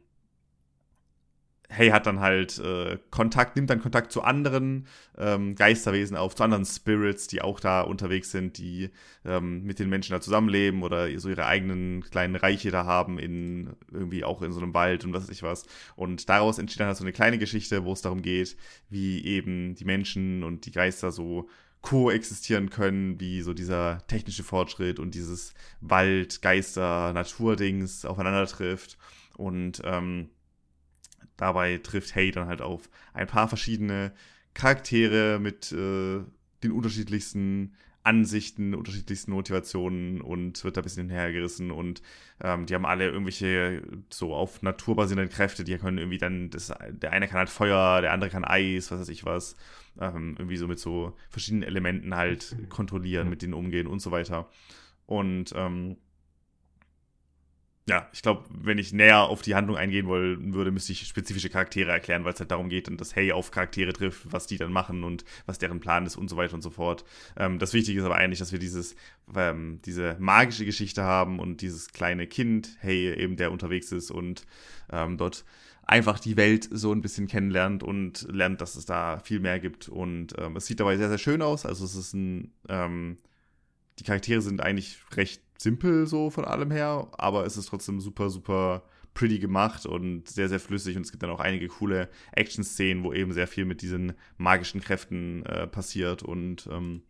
Hey hat dann halt äh, Kontakt, nimmt dann Kontakt zu anderen ähm, Geisterwesen auf, zu anderen Spirits, die auch da unterwegs sind, die ähm, mit den Menschen da zusammenleben oder so ihre eigenen kleinen Reiche da haben, in irgendwie auch in so einem Wald und was weiß ich was. Und daraus entsteht dann halt so eine kleine Geschichte, wo es darum geht, wie eben die Menschen und die Geister so koexistieren können, wie so dieser technische Fortschritt und dieses Wald, Geister, Naturdings aufeinander trifft. Und ähm, dabei trifft Hay dann halt auf ein paar verschiedene Charaktere mit äh, den unterschiedlichsten Ansichten, unterschiedlichsten Motivationen und wird da ein bisschen hinhergerissen und ähm, die haben alle irgendwelche so auf Natur basierenden Kräfte, die können irgendwie dann, das, der eine kann halt Feuer, der andere kann Eis, was weiß ich was, ähm, irgendwie so mit so verschiedenen Elementen halt kontrollieren, mit denen umgehen und so weiter. Und ähm, ja, ich glaube, wenn ich näher auf die Handlung eingehen wollen würde, müsste ich spezifische Charaktere erklären, weil es halt darum geht und das Hey auf Charaktere trifft, was die dann machen und was deren Plan ist und so weiter und so fort. Ähm, das Wichtige ist aber eigentlich, dass wir dieses, ähm, diese magische Geschichte haben und dieses kleine Kind, Hey, eben der unterwegs ist und ähm, dort einfach die Welt so ein bisschen kennenlernt und lernt, dass es da viel mehr gibt. Und ähm, es sieht dabei sehr, sehr schön aus. Also es ist ein, ähm, die Charaktere sind eigentlich recht simpel so von allem her, aber es ist trotzdem super, super pretty gemacht und sehr, sehr flüssig und es gibt dann auch einige coole Action-Szenen, wo eben sehr viel mit diesen magischen Kräften äh, passiert und ähm,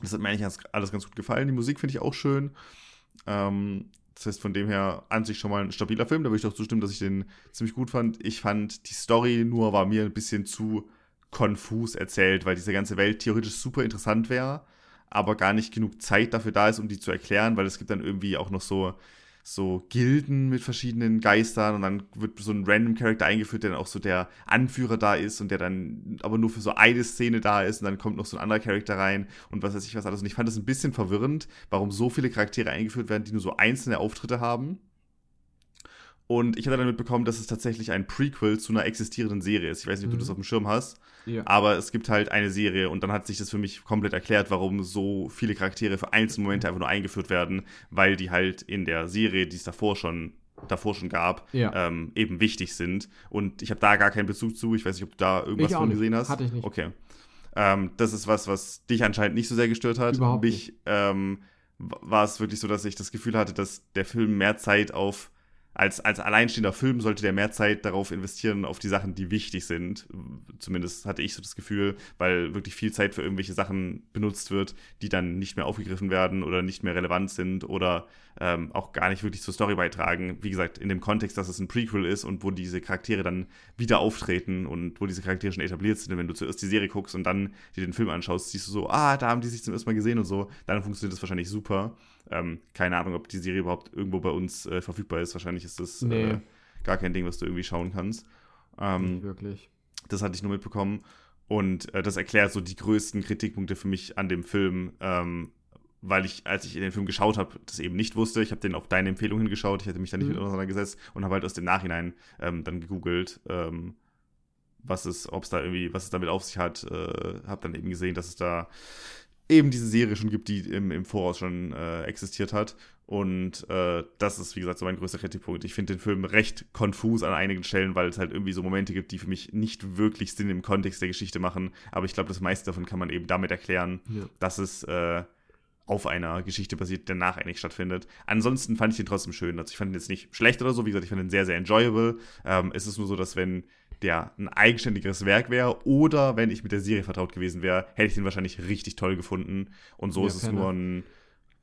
das hat mir eigentlich alles ganz gut gefallen. Die Musik finde ich auch schön. Ähm, das heißt, von dem her an sich schon mal ein stabiler Film. Da würde ich doch zustimmen, dass ich den ziemlich gut fand. Ich fand, die Story nur war mir ein bisschen zu konfus erzählt, weil diese ganze Welt theoretisch super interessant wäre aber gar nicht genug Zeit dafür da ist, um die zu erklären, weil es gibt dann irgendwie auch noch so, so Gilden mit verschiedenen Geistern und dann wird so ein random Charakter eingeführt, der dann auch so der Anführer da ist und der dann aber nur für so eine Szene da ist und dann kommt noch so ein anderer Charakter rein und was weiß ich was alles. Und ich fand das ein bisschen verwirrend, warum so viele Charaktere eingeführt werden, die nur so einzelne Auftritte haben. Und ich hatte dann mitbekommen, dass es tatsächlich ein Prequel zu einer existierenden Serie ist. Ich weiß nicht, ob mhm. du das auf dem Schirm hast. Ja. Aber es gibt halt eine Serie und dann hat sich das für mich komplett erklärt, warum so viele Charaktere für einzelne Momente einfach nur eingeführt werden, weil die halt in der Serie, die es davor schon davor schon gab, ja. ähm, eben wichtig sind. Und ich habe da gar keinen Bezug zu. Ich weiß nicht, ob du da irgendwas von gesehen hast. Hatte ich nicht. Okay. Ähm, das ist was, was dich anscheinend nicht so sehr gestört hat. Überhaupt Mich. Ähm, war es wirklich so, dass ich das Gefühl hatte, dass der Film mehr Zeit auf als, als alleinstehender Film sollte der mehr Zeit darauf investieren, auf die Sachen, die wichtig sind. Zumindest hatte ich so das Gefühl, weil wirklich viel Zeit für irgendwelche Sachen benutzt wird, die dann nicht mehr aufgegriffen werden oder nicht mehr relevant sind oder ähm, auch gar nicht wirklich zur Story beitragen. Wie gesagt, in dem Kontext, dass es ein Prequel ist und wo diese Charaktere dann wieder auftreten und wo diese Charaktere schon etabliert sind. Und wenn du zuerst die Serie guckst und dann dir den Film anschaust, siehst du so, ah, da haben die sich zum ersten Mal gesehen und so, dann funktioniert das wahrscheinlich super. Ähm, keine Ahnung, ob die Serie überhaupt irgendwo bei uns äh, verfügbar ist. Wahrscheinlich ist das nee. äh, gar kein Ding, was du irgendwie schauen kannst. Ähm, Nicht wirklich. Das hatte ich nur mitbekommen. Und äh, das erklärt so die größten Kritikpunkte für mich an dem Film, ähm, weil ich, als ich in den Film geschaut habe, das eben nicht wusste. Ich habe den auf deine Empfehlung hingeschaut. Ich hätte mich da nicht mhm. mit auseinandergesetzt und habe halt aus dem Nachhinein ähm, dann gegoogelt, ähm, was es, ob es da irgendwie, was es damit auf sich hat. Äh, habe dann eben gesehen, dass es da eben diese Serie schon gibt, die im, im Voraus schon äh, existiert hat. Und äh, das ist, wie gesagt, so mein größter Kritikpunkt. Ich finde den Film recht konfus an einigen Stellen, weil es halt irgendwie so Momente gibt, die für mich nicht wirklich Sinn im Kontext der Geschichte machen. Aber ich glaube, das meiste davon kann man eben damit erklären, ja. dass es äh, auf einer Geschichte basiert, der nach eigentlich stattfindet. Ansonsten fand ich den trotzdem schön. Also ich fand ihn jetzt nicht schlecht oder so. Wie gesagt, ich fand ihn sehr, sehr enjoyable. Ähm, es ist nur so, dass wenn der ein eigenständiges Werk wäre oder wenn ich mit der Serie vertraut gewesen wäre, hätte ich den wahrscheinlich richtig toll gefunden. Und so ja, ist es nur ein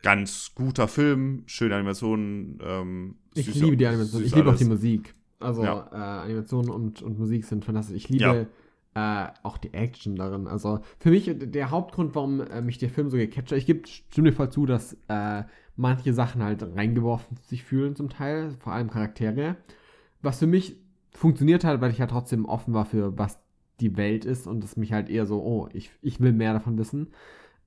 ganz guter Film, schöne Animationen. Ähm, ich liebe die Animation, ich liebe auch die Musik. Also ja. äh, Animationen und, und Musik sind fantastisch. Ich liebe ja. äh, auch die Action darin. Also für mich der Hauptgrund, warum äh, mich der Film so gecatcht hat, ich gebe stimme voll zu, dass äh, manche Sachen halt reingeworfen sich fühlen zum Teil, vor allem Charaktere. Was für mich funktioniert hat, weil ich ja trotzdem offen war für was die Welt ist und es mich halt eher so, oh, ich, ich will mehr davon wissen.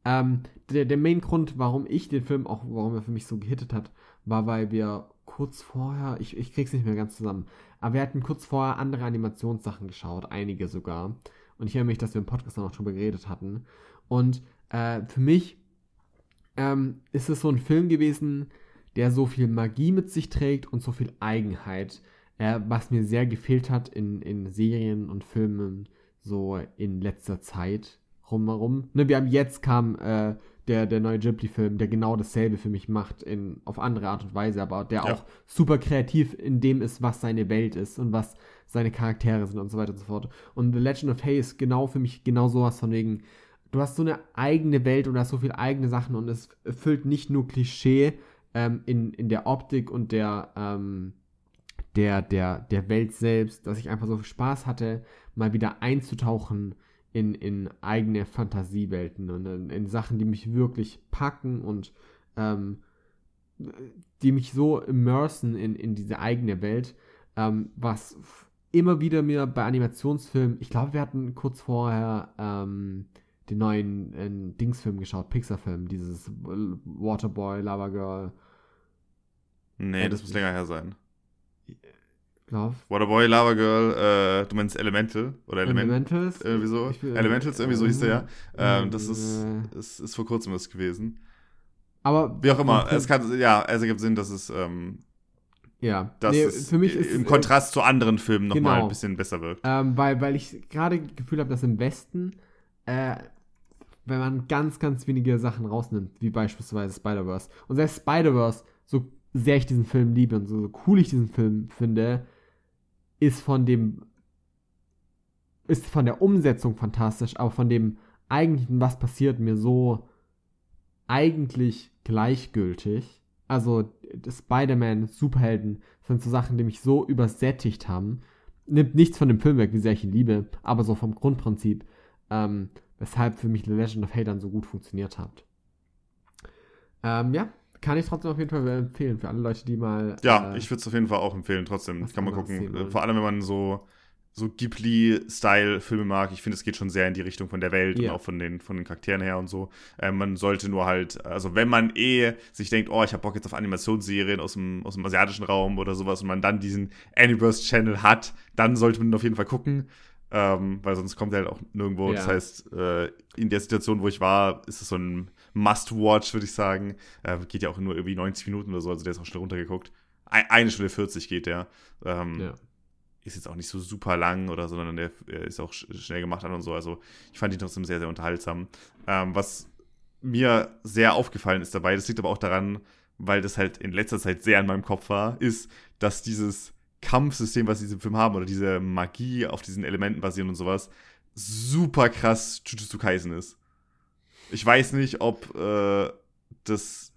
Ähm, der, der Main-Grund, warum ich den Film auch, warum er für mich so gehittet hat, war, weil wir kurz vorher, ich, ich krieg's nicht mehr ganz zusammen, aber wir hatten kurz vorher andere Animationssachen geschaut, einige sogar. Und ich erinnere mich, dass wir im Podcast noch drüber geredet hatten. Und äh, für mich ähm, ist es so ein Film gewesen, der so viel Magie mit sich trägt und so viel Eigenheit, äh, was mir sehr gefehlt hat in, in Serien und Filmen so in letzter Zeit rumherum. Ne, wir haben jetzt kam äh, der, der neue Ghibli-Film, der genau dasselbe für mich macht, in, auf andere Art und Weise, aber der ja. auch super kreativ in dem ist, was seine Welt ist und was seine Charaktere sind und so weiter und so fort. Und The Legend of Hay ist genau für mich genau sowas von wegen, du hast so eine eigene Welt und hast so viele eigene Sachen und es erfüllt nicht nur Klischee ähm, in, in der Optik und der, ähm, der, der, der Welt selbst, dass ich einfach so viel Spaß hatte, mal wieder einzutauchen in, in eigene Fantasiewelten und in, in Sachen, die mich wirklich packen und ähm, die mich so immersen in, in diese eigene Welt, ähm, was immer wieder mir bei Animationsfilmen, ich glaube, wir hatten kurz vorher ähm, den neuen äh, Dingsfilm geschaut, Pixar-Film, dieses Waterboy, Lava Girl. Nee, das muss länger her sein. Glaub. Waterboy, Lava Girl, äh, du meinst Elemental oder Element, Elementals? Irgendwie so. Will, Elementals, irgendwie so hieß der ja. Ähm, das ist, äh. ist, ist vor kurzem was gewesen. Aber. Wie auch immer, es kann, ja, es ergibt Sinn, dass es, ähm, ja, dass nee, es für mich ist, im Kontrast äh, zu anderen Filmen nochmal genau. ein bisschen besser wirkt. Ähm, weil, weil ich gerade Gefühl habe, dass im Westen, äh, wenn man ganz, ganz wenige Sachen rausnimmt, wie beispielsweise Spider-Verse, und selbst Spider-Verse, so sehr ich diesen Film liebe und so, cool ich diesen Film finde, ist von dem ist von der Umsetzung fantastisch, aber von dem eigentlichen, was passiert, mir so eigentlich gleichgültig. Also Spider-Man, Superhelden sind so Sachen, die mich so übersättigt haben. Nimmt nichts von dem Film weg, wie sehr ich ihn liebe, aber so vom Grundprinzip, ähm, weshalb für mich The Legend of Hate dann so gut funktioniert hat. Ähm, ja, kann ich trotzdem auf jeden Fall empfehlen für alle Leute, die mal. Ja, äh, ich würde es auf jeden Fall auch empfehlen, trotzdem. Kann man gucken. Vor allem, wenn man so, so Ghibli-Style-Filme mag. Ich finde, es geht schon sehr in die Richtung von der Welt ja. und auch von den, von den Charakteren her und so. Äh, man sollte nur halt, also wenn man eh sich denkt, oh, ich habe Bock jetzt auf Animationsserien aus dem, aus dem asiatischen Raum oder sowas und man dann diesen Anyverse-Channel hat, dann sollte man auf jeden Fall gucken. Ähm, weil sonst kommt er halt auch nirgendwo. Ja. Das heißt, äh, in der Situation, wo ich war, ist es so ein Must-Watch, würde ich sagen. Äh, geht ja auch nur irgendwie 90 Minuten oder so, also der ist auch schnell runtergeguckt. eine Stunde 40 geht der. Ähm, ja. Ist jetzt auch nicht so super lang oder so, sondern der, der ist auch schnell gemacht an und so. Also ich fand ihn trotzdem sehr, sehr unterhaltsam. Ähm, was mir sehr aufgefallen ist dabei, das liegt aber auch daran, weil das halt in letzter Zeit sehr in meinem Kopf war, ist, dass dieses Kampfsystem, was sie in diesem Film haben, oder diese Magie auf diesen Elementen basieren und sowas, super krass Jujutsu Kaisen ist. Ich weiß nicht, ob äh, das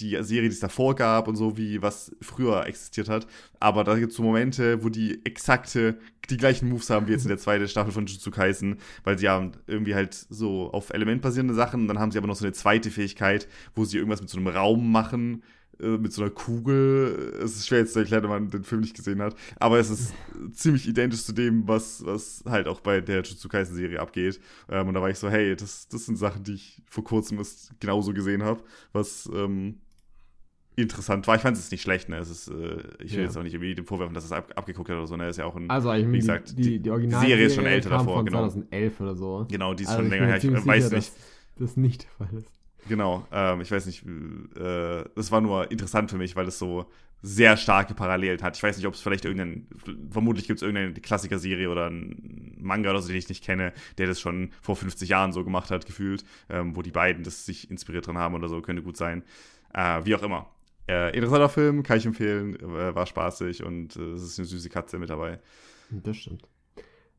die Serie, die es davor gab und so, wie was früher existiert hat. Aber da gibt es so Momente, wo die exakte, die gleichen Moves haben wie jetzt in der zweiten Staffel von Jujutsu Kaisen, weil sie haben irgendwie halt so auf elementbasierende Sachen und dann haben sie aber noch so eine zweite Fähigkeit, wo sie irgendwas mit so einem Raum machen, mit so einer Kugel. Es ist schwer jetzt zu erklären, wenn man den Film nicht gesehen hat. Aber es ist [laughs] ziemlich identisch zu dem, was, was halt auch bei der Jutsu Kaisen-Serie abgeht. Ähm, und da war ich so, hey, das, das sind Sachen, die ich vor kurzem genauso gesehen habe. Was ähm, interessant war. Ich fand es nicht schlecht, ne? Es ist, äh, ich will ja. jetzt auch nicht irgendwie dem vorwerfen, dass es ab, abgeguckt hat oder so, ne? Ist ja auch ein, also, ich wie gesagt, die, die, die Original Serie ist schon älter davor, von genau. 2011 oder so. Genau, die ist also schon länger her. Ich weiß sicher, nicht. Dass das nicht der Fall ist. Genau, ähm, ich weiß nicht, äh, das war nur interessant für mich, weil es so sehr starke Parallelen hat. Ich weiß nicht, ob es vielleicht irgendeinen, vermutlich gibt es irgendeine Klassiker-Serie oder einen Manga oder so, den ich nicht kenne, der das schon vor 50 Jahren so gemacht hat, gefühlt, ähm, wo die beiden das sich inspiriert dran haben oder so, könnte gut sein. Äh, wie auch immer. Äh, interessanter Film, kann ich empfehlen, äh, war spaßig und äh, es ist eine süße Katze mit dabei. Das stimmt.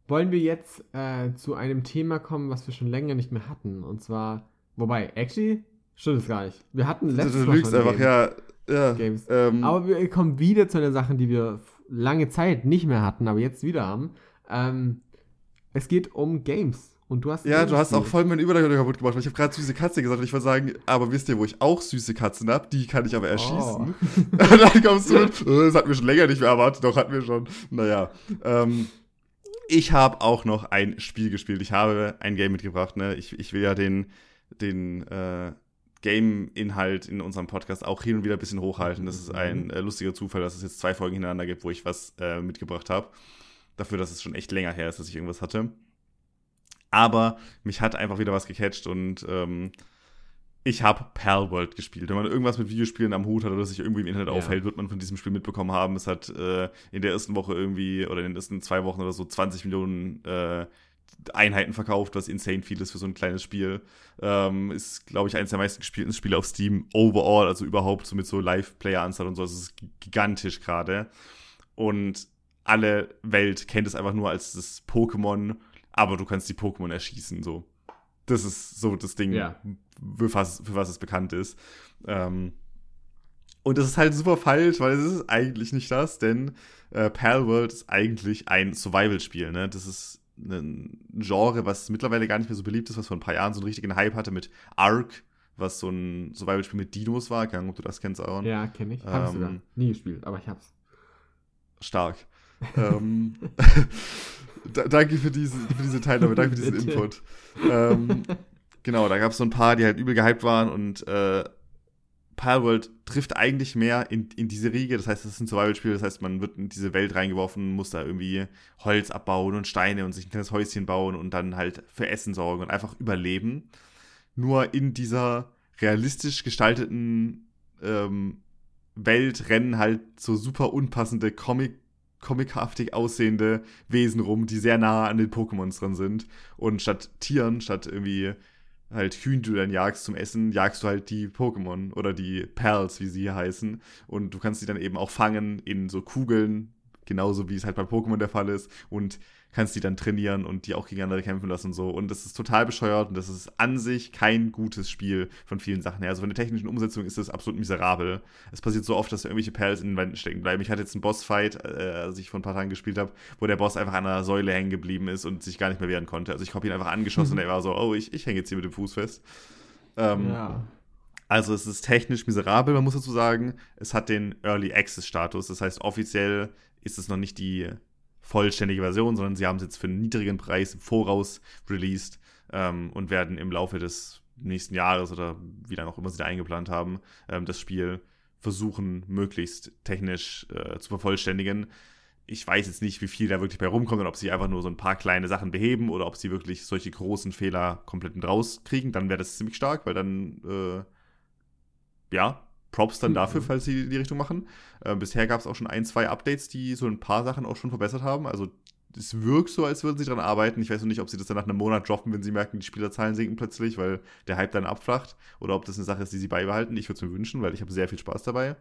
Wollen wir jetzt äh, zu einem Thema kommen, was wir schon länger nicht mehr hatten, und zwar Wobei, actually, stimmt es gar nicht. Wir hatten letztes du, du Mal schon einfach, ja, ja, Games. Ähm, aber wir kommen wieder zu den Sachen, die wir lange Zeit nicht mehr hatten, aber jetzt wieder haben. Ähm, es geht um Games. Und du hast ja, du hast auch voll meine Überleitung kaputt gemacht, weil ich habe gerade süße Katze gesagt und ich wollte sagen, aber wisst ihr, wo ich auch süße Katzen habe? Die kann ich aber erschießen. Oh. [laughs] dann kommst du mit, oh, das hatten wir schon länger nicht mehr erwartet, doch hatten wir schon. Naja. Ähm, ich habe auch noch ein Spiel gespielt. Ich habe ein Game mitgebracht. Ne? Ich, ich will ja den, den äh, Game-Inhalt in unserem Podcast auch hin und wieder ein bisschen hochhalten. Das ist ein mhm. äh, lustiger Zufall, dass es jetzt zwei Folgen hintereinander gibt, wo ich was äh, mitgebracht habe. Dafür, dass es schon echt länger her ist, dass ich irgendwas hatte. Aber mich hat einfach wieder was gecatcht und ähm, ich habe Palworld gespielt. Wenn man irgendwas mit Videospielen am Hut hat oder sich irgendwie im Internet ja. aufhält, wird man von diesem Spiel mitbekommen haben. Es hat äh, in der ersten Woche irgendwie oder in den ersten zwei Wochen oder so 20 Millionen äh, Einheiten verkauft, was insane viel ist für so ein kleines Spiel. Ähm, ist, glaube ich, eines der meisten gespielten Spiele auf Steam overall, also überhaupt so mit so Live-Player-Anzahl und so. Also es ist gigantisch gerade. Und alle Welt kennt es einfach nur als das Pokémon, aber du kannst die Pokémon erschießen, so. Das ist so das Ding, ja für was, für was es bekannt ist. Ähm, und das ist halt super falsch, weil es ist eigentlich nicht das, denn äh, Palworld ist eigentlich ein Survival-Spiel. Ne? Das ist ein Genre, was mittlerweile gar nicht mehr so beliebt ist, was vor ein paar Jahren so einen richtigen Hype hatte mit Ark, was so ein Survival-Spiel mit Dinos war. Keine Ahnung, ob du das kennst, Aaron. Ja, kenne ich. Hab's ähm, sogar. Nie gespielt, aber ich hab's. Stark. ähm, [laughs] danke für diese, für diese Teilnahme, danke für diesen Input. Ähm, Genau, da gab es so ein paar, die halt übel gehypt waren und äh, Palworld trifft eigentlich mehr in, in diese Riege. Das heißt, es ist ein Survival-Spiel, das heißt, man wird in diese Welt reingeworfen, muss da irgendwie Holz abbauen und Steine und sich ein kleines Häuschen bauen und dann halt für Essen sorgen und einfach überleben. Nur in dieser realistisch gestalteten ähm, Welt rennen halt so super unpassende Comic comichaftig aussehende Wesen rum, die sehr nah an den Pokémons dran sind. Und statt Tieren, statt irgendwie halt Hühn du dann jagst zum Essen, jagst du halt die Pokémon oder die Perls, wie sie hier heißen. Und du kannst sie dann eben auch fangen in so Kugeln, genauso wie es halt bei Pokémon der Fall ist. Und kannst die dann trainieren und die auch gegen andere kämpfen lassen und so. Und das ist total bescheuert und das ist an sich kein gutes Spiel von vielen Sachen her. Also von der technischen Umsetzung ist es absolut miserabel. Es passiert so oft, dass irgendwelche Perls in den Wänden stecken bleiben. Ich hatte jetzt einen Bossfight, äh, als ich vor ein paar Tagen gespielt habe, wo der Boss einfach an einer Säule hängen geblieben ist und sich gar nicht mehr wehren konnte. Also ich habe ihn einfach angeschossen mhm. und er war so, oh, ich, ich hänge jetzt hier mit dem Fuß fest. Ähm, ja. Also es ist technisch miserabel, man muss dazu sagen. Es hat den Early Access Status. Das heißt, offiziell ist es noch nicht die vollständige Version, sondern sie haben es jetzt für einen niedrigen Preis im Voraus released ähm, und werden im Laufe des nächsten Jahres oder wie lange auch immer sie da eingeplant haben, ähm, das Spiel versuchen, möglichst technisch äh, zu vervollständigen. Ich weiß jetzt nicht, wie viel da wirklich bei rumkommt und ob sie einfach nur so ein paar kleine Sachen beheben oder ob sie wirklich solche großen Fehler komplett mit rauskriegen. Dann wäre das ziemlich stark, weil dann, äh, ja, Props dann dafür, mhm. falls sie die Richtung machen. Äh, bisher gab es auch schon ein, zwei Updates, die so ein paar Sachen auch schon verbessert haben. Also es wirkt so, als würden sie daran arbeiten. Ich weiß noch nicht, ob sie das dann nach einem Monat droppen, wenn sie merken, die Spielerzahlen sinken plötzlich, weil der Hype dann abflacht. Oder ob das eine Sache ist, die sie beibehalten. Ich würde es mir wünschen, weil ich habe sehr viel Spaß dabei.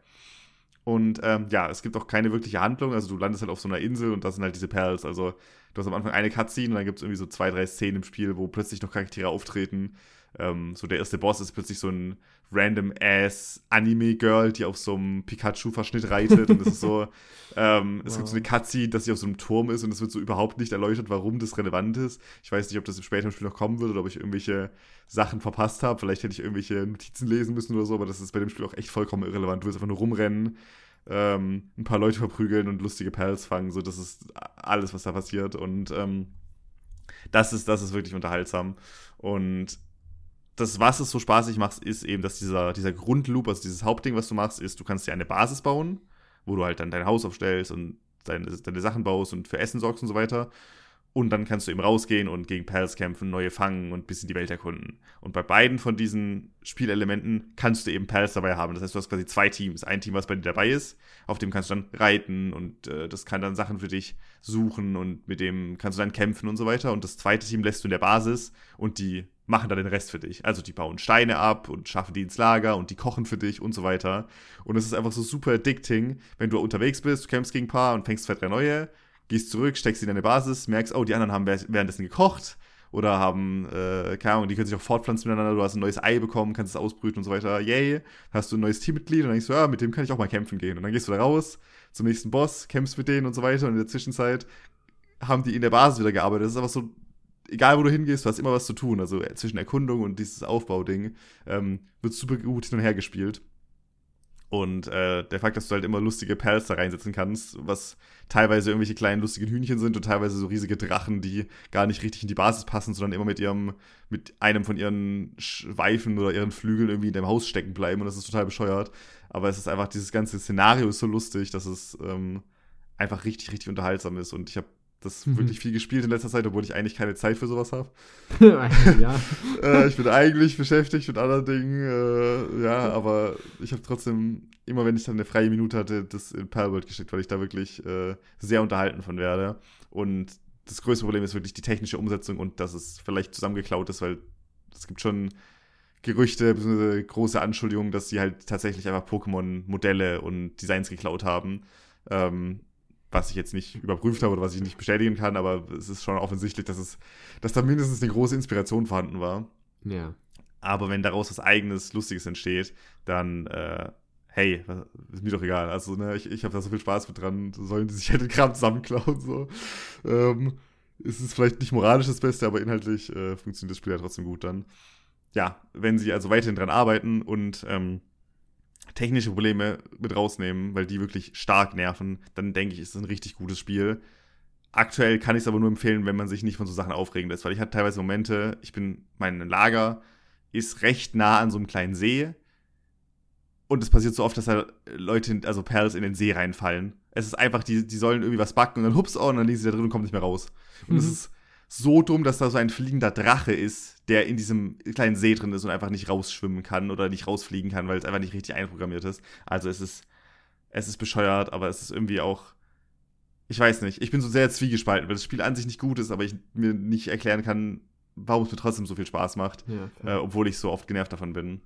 Und ähm, ja, es gibt auch keine wirkliche Handlung. Also du landest halt auf so einer Insel und das sind halt diese Perls. Also du hast am Anfang eine Cutscene und dann gibt es irgendwie so zwei, drei Szenen im Spiel, wo plötzlich noch Charaktere auftreten. Ähm, so der erste Boss ist plötzlich so ein random ass Anime-Girl, die auf so einem Pikachu-Verschnitt reitet. und es ist so, [laughs] ähm, wow. es gibt so eine Cutscene, dass sie auf so einem Turm ist und es wird so überhaupt nicht erläutert, warum das relevant ist. Ich weiß nicht, ob das im Spiel noch kommen wird oder ob ich irgendwelche Sachen verpasst habe. Vielleicht hätte ich irgendwelche Notizen lesen müssen oder so, aber das ist bei dem Spiel auch echt vollkommen irrelevant. Du willst einfach nur rumrennen, ähm, ein paar Leute verprügeln und lustige Perls fangen. So, das ist alles, was da passiert. Und ähm, das ist, das ist wirklich unterhaltsam. Und das, was es so spaßig macht, ist eben, dass dieser, dieser Grundloop, also dieses Hauptding, was du machst, ist, du kannst dir eine Basis bauen, wo du halt dann dein Haus aufstellst und deine, deine Sachen baust und für Essen sorgst und so weiter. Und dann kannst du eben rausgehen und gegen Pals kämpfen, neue fangen und ein bisschen die Welt erkunden. Und bei beiden von diesen Spielelementen kannst du eben Pals dabei haben. Das heißt, du hast quasi zwei Teams. Ein Team, was bei dir dabei ist, auf dem kannst du dann reiten und äh, das kann dann Sachen für dich suchen und mit dem kannst du dann kämpfen und so weiter. Und das zweite Team lässt du in der Basis und die machen dann den Rest für dich. Also die bauen Steine ab und schaffen die ins Lager und die kochen für dich und so weiter. Und es ist einfach so super addicting, wenn du unterwegs bist, du kämpfst gegen ein paar und fängst zwei, drei neue gehst zurück, steckst sie in deine Basis, merkst, oh, die anderen haben währenddessen gekocht oder haben, äh, keine Ahnung, die können sich auch fortpflanzen miteinander, du hast ein neues Ei bekommen, kannst es ausbrüten und so weiter, yay, hast du ein neues Teammitglied und dann denkst du, ja, mit dem kann ich auch mal kämpfen gehen. Und dann gehst du da raus zum nächsten Boss, kämpfst mit denen und so weiter und in der Zwischenzeit haben die in der Basis wieder gearbeitet. Das ist einfach so, egal wo du hingehst, du hast immer was zu tun. Also äh, zwischen Erkundung und dieses Aufbauding ähm, wird super gut hin und her gespielt. Und äh, der Fakt, dass du halt immer lustige Pals da reinsetzen kannst, was teilweise irgendwelche kleinen lustigen Hühnchen sind und teilweise so riesige Drachen, die gar nicht richtig in die Basis passen, sondern immer mit ihrem, mit einem von ihren Schweifen oder ihren Flügeln irgendwie in deinem Haus stecken bleiben und das ist total bescheuert. Aber es ist einfach, dieses ganze Szenario ist so lustig, dass es ähm, einfach richtig, richtig unterhaltsam ist. Und ich habe das mhm. wirklich viel gespielt in letzter Zeit, obwohl ich eigentlich keine Zeit für sowas habe. [laughs] ja. [laughs] äh, ich bin eigentlich beschäftigt mit anderen Dingen, äh, ja, aber ich habe trotzdem, immer wenn ich dann eine freie Minute hatte, das in Palworld geschickt, weil ich da wirklich äh, sehr unterhalten von werde. Und das größte Problem ist wirklich die technische Umsetzung und dass es vielleicht zusammengeklaut ist, weil es gibt schon Gerüchte, bzw. große Anschuldigungen, dass sie halt tatsächlich einfach Pokémon-Modelle und Designs geklaut haben. Ähm, was ich jetzt nicht überprüft habe oder was ich nicht bestätigen kann, aber es ist schon offensichtlich, dass es, dass da mindestens eine große Inspiration vorhanden war. Ja. Aber wenn daraus was eigenes, Lustiges entsteht, dann, äh, hey, ist mir doch egal. Also, ne, ich, ich habe da so viel Spaß mit dran, sollen die sich halt den Kram zusammenklauen, so. Ähm, es ist vielleicht nicht moralisch das Beste, aber inhaltlich äh, funktioniert das Spiel ja trotzdem gut dann. Ja, wenn sie also weiterhin dran arbeiten und ähm, technische Probleme mit rausnehmen, weil die wirklich stark nerven, dann denke ich, ist es ein richtig gutes Spiel. Aktuell kann ich es aber nur empfehlen, wenn man sich nicht von so Sachen aufregen lässt, weil ich hatte teilweise Momente, ich bin, mein Lager ist recht nah an so einem kleinen See und es passiert so oft, dass da Leute, also Perls in den See reinfallen. Es ist einfach, die, die sollen irgendwie was backen und dann hups, oh, und dann liegen sie da drin und kommen nicht mehr raus. Und es mhm. ist so dumm, dass da so ein fliegender Drache ist, der in diesem kleinen See drin ist und einfach nicht rausschwimmen kann oder nicht rausfliegen kann, weil es einfach nicht richtig einprogrammiert ist. Also es ist, es ist bescheuert, aber es ist irgendwie auch, ich weiß nicht, ich bin so sehr zwiegespalten, weil das Spiel an sich nicht gut ist, aber ich mir nicht erklären kann, warum es mir trotzdem so viel Spaß macht, ja, äh, obwohl ich so oft genervt davon bin.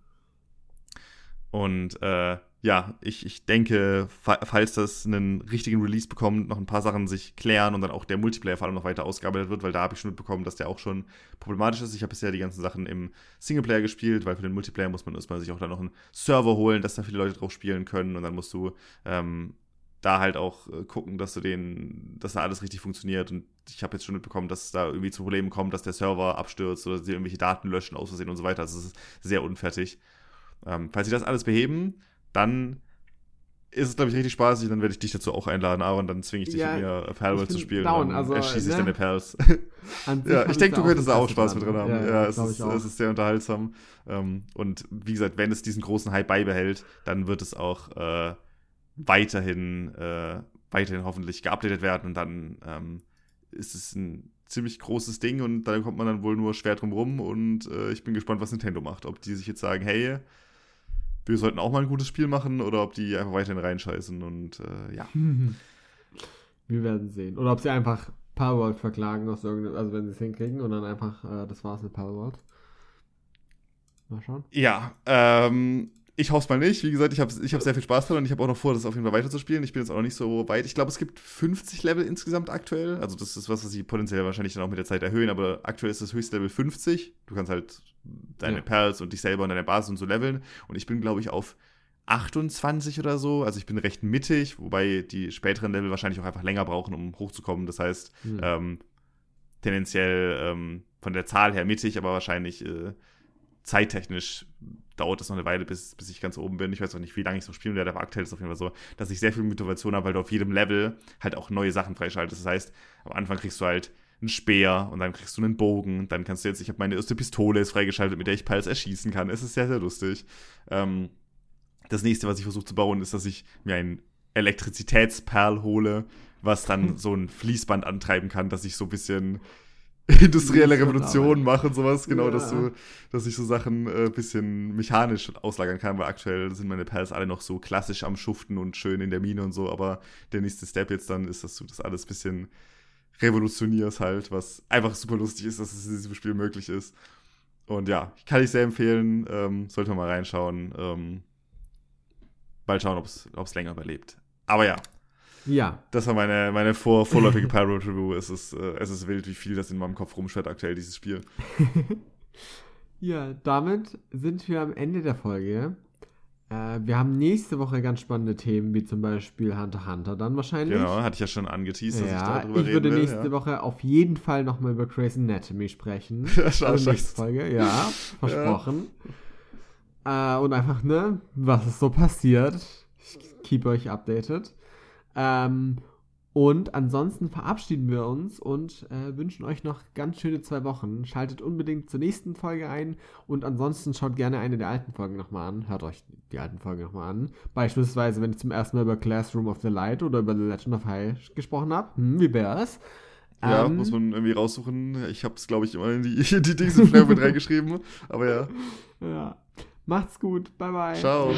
Und äh, ja, ich, ich denke, falls das einen richtigen Release bekommt, noch ein paar Sachen sich klären und dann auch der Multiplayer vor allem noch weiter ausgearbeitet wird, weil da habe ich schon mitbekommen, dass der auch schon problematisch ist. Ich habe bisher die ganzen Sachen im Singleplayer gespielt, weil für den Multiplayer muss man erstmal sich auch dann noch einen Server holen, dass da viele Leute drauf spielen können und dann musst du ähm, da halt auch äh, gucken, dass du den, dass da alles richtig funktioniert. Und ich habe jetzt schon mitbekommen, dass da irgendwie zu Problemen kommt, dass der Server abstürzt oder sie irgendwelche Daten löschen aus Versehen und so weiter. Also es ist sehr unfertig. Ähm, falls sie das alles beheben, dann ist es, glaube ich, richtig spaßig. Dann werde ich dich dazu auch einladen, Aaron. Dann zwinge ich dich, ja, mir Palworld zu spielen. Down, also, erschieße ich ne? deine Pals. [laughs] ja, ich denke, du könntest da auch Spaß mit drin haben. Ja, ja es, ist, es, ist, sehr unterhaltsam. Ähm, und wie gesagt, wenn es diesen großen Hype beibehält, dann wird es auch äh, weiterhin, äh, weiterhin hoffentlich geupdatet werden. Und dann ähm, ist es ein ziemlich großes Ding und da kommt man dann wohl nur schwer drum rum. Und äh, ich bin gespannt, was Nintendo macht. Ob die sich jetzt sagen, hey, wir sollten auch mal ein gutes Spiel machen oder ob die einfach weiterhin reinscheißen und äh, ja. [laughs] Wir werden sehen. Oder ob sie einfach Powerworld verklagen, aus also wenn sie es hinkriegen und dann einfach, äh, das war's mit Powerworld. Mal schauen. Ja, ähm, ich hoffe es mal nicht. Wie gesagt, ich habe ich hab sehr viel Spaß dran und ich habe auch noch vor, das auf jeden Fall weiterzuspielen. Ich bin jetzt auch noch nicht so weit. Ich glaube, es gibt 50 Level insgesamt aktuell. Also das ist was, was sie potenziell wahrscheinlich dann auch mit der Zeit erhöhen, aber aktuell ist das höchste Level 50. Du kannst halt deine ja. Perls und dich selber und deine Basis und so leveln. Und ich bin, glaube ich, auf 28 oder so. Also ich bin recht mittig, wobei die späteren Level wahrscheinlich auch einfach länger brauchen, um hochzukommen. Das heißt, mhm. ähm, tendenziell ähm, von der Zahl her mittig, aber wahrscheinlich äh, zeittechnisch dauert es noch eine Weile, bis, bis ich ganz oben bin. Ich weiß auch nicht, wie lange ich so spielen werde, aber aktuell ist es auf jeden Fall so, dass ich sehr viel Motivation habe, weil du auf jedem Level halt auch neue Sachen freischaltest. Das heißt, am Anfang kriegst du halt einen Speer und dann kriegst du einen Bogen. Dann kannst du jetzt, ich habe meine erste Pistole ist freigeschaltet, mit der ich Pals erschießen kann. Es ist sehr, sehr lustig. Ähm, das nächste, was ich versuche zu bauen, ist, dass ich mir ein Elektrizitätsperl hole, was dann [laughs] so ein Fließband antreiben kann, dass ich so ein bisschen [laughs] industrielle Revolution machen, sowas, genau, ja. dass du, dass ich so Sachen ein äh, bisschen mechanisch auslagern kann, weil aktuell sind meine Pals alle noch so klassisch am Schuften und schön in der Mine und so, aber der nächste Step jetzt dann ist, dass du das alles ein bisschen revolutionierst halt, was einfach super lustig ist, dass es in diesem Spiel möglich ist. Und ja, kann ich sehr empfehlen, ähm, sollte man mal reinschauen. Ähm, mal schauen, ob es länger überlebt. Aber ja, ja. Das war meine, meine vor, vorläufige [laughs] Parallel Review. Es ist, äh, es ist wild, wie viel das in meinem Kopf rumschwirrt aktuell, dieses Spiel. [laughs] ja, damit sind wir am Ende der Folge. Äh, wir haben nächste Woche ganz spannende Themen, wie zum Beispiel Hunter Hunter dann wahrscheinlich. Genau, hatte ich ja schon angeteased, dass ja, ich darüber reden Ich würde nächste ja. Woche auf jeden Fall nochmal über Grey's Anatomy sprechen. [laughs] Schau, also nächste Folge, ja, versprochen. Ja. Äh, und einfach, ne, was ist so passiert. Ich keep euch updated. Ähm, und ansonsten verabschieden wir uns und äh, wünschen euch noch ganz schöne zwei Wochen. Schaltet unbedingt zur nächsten Folge ein und ansonsten schaut gerne eine der alten Folgen nochmal an. Hört euch die alten Folgen nochmal an. Beispielsweise, wenn ich zum ersten Mal über Classroom of the Light oder über The Legend of High gesprochen habe. Hm, wie wär's? Ja, ähm, muss man irgendwie raussuchen. Ich habe es, glaube ich, immer in die, [laughs] die Dings mit reingeschrieben. Aber ja. Ja. Macht's gut. Bye, bye. Ciao.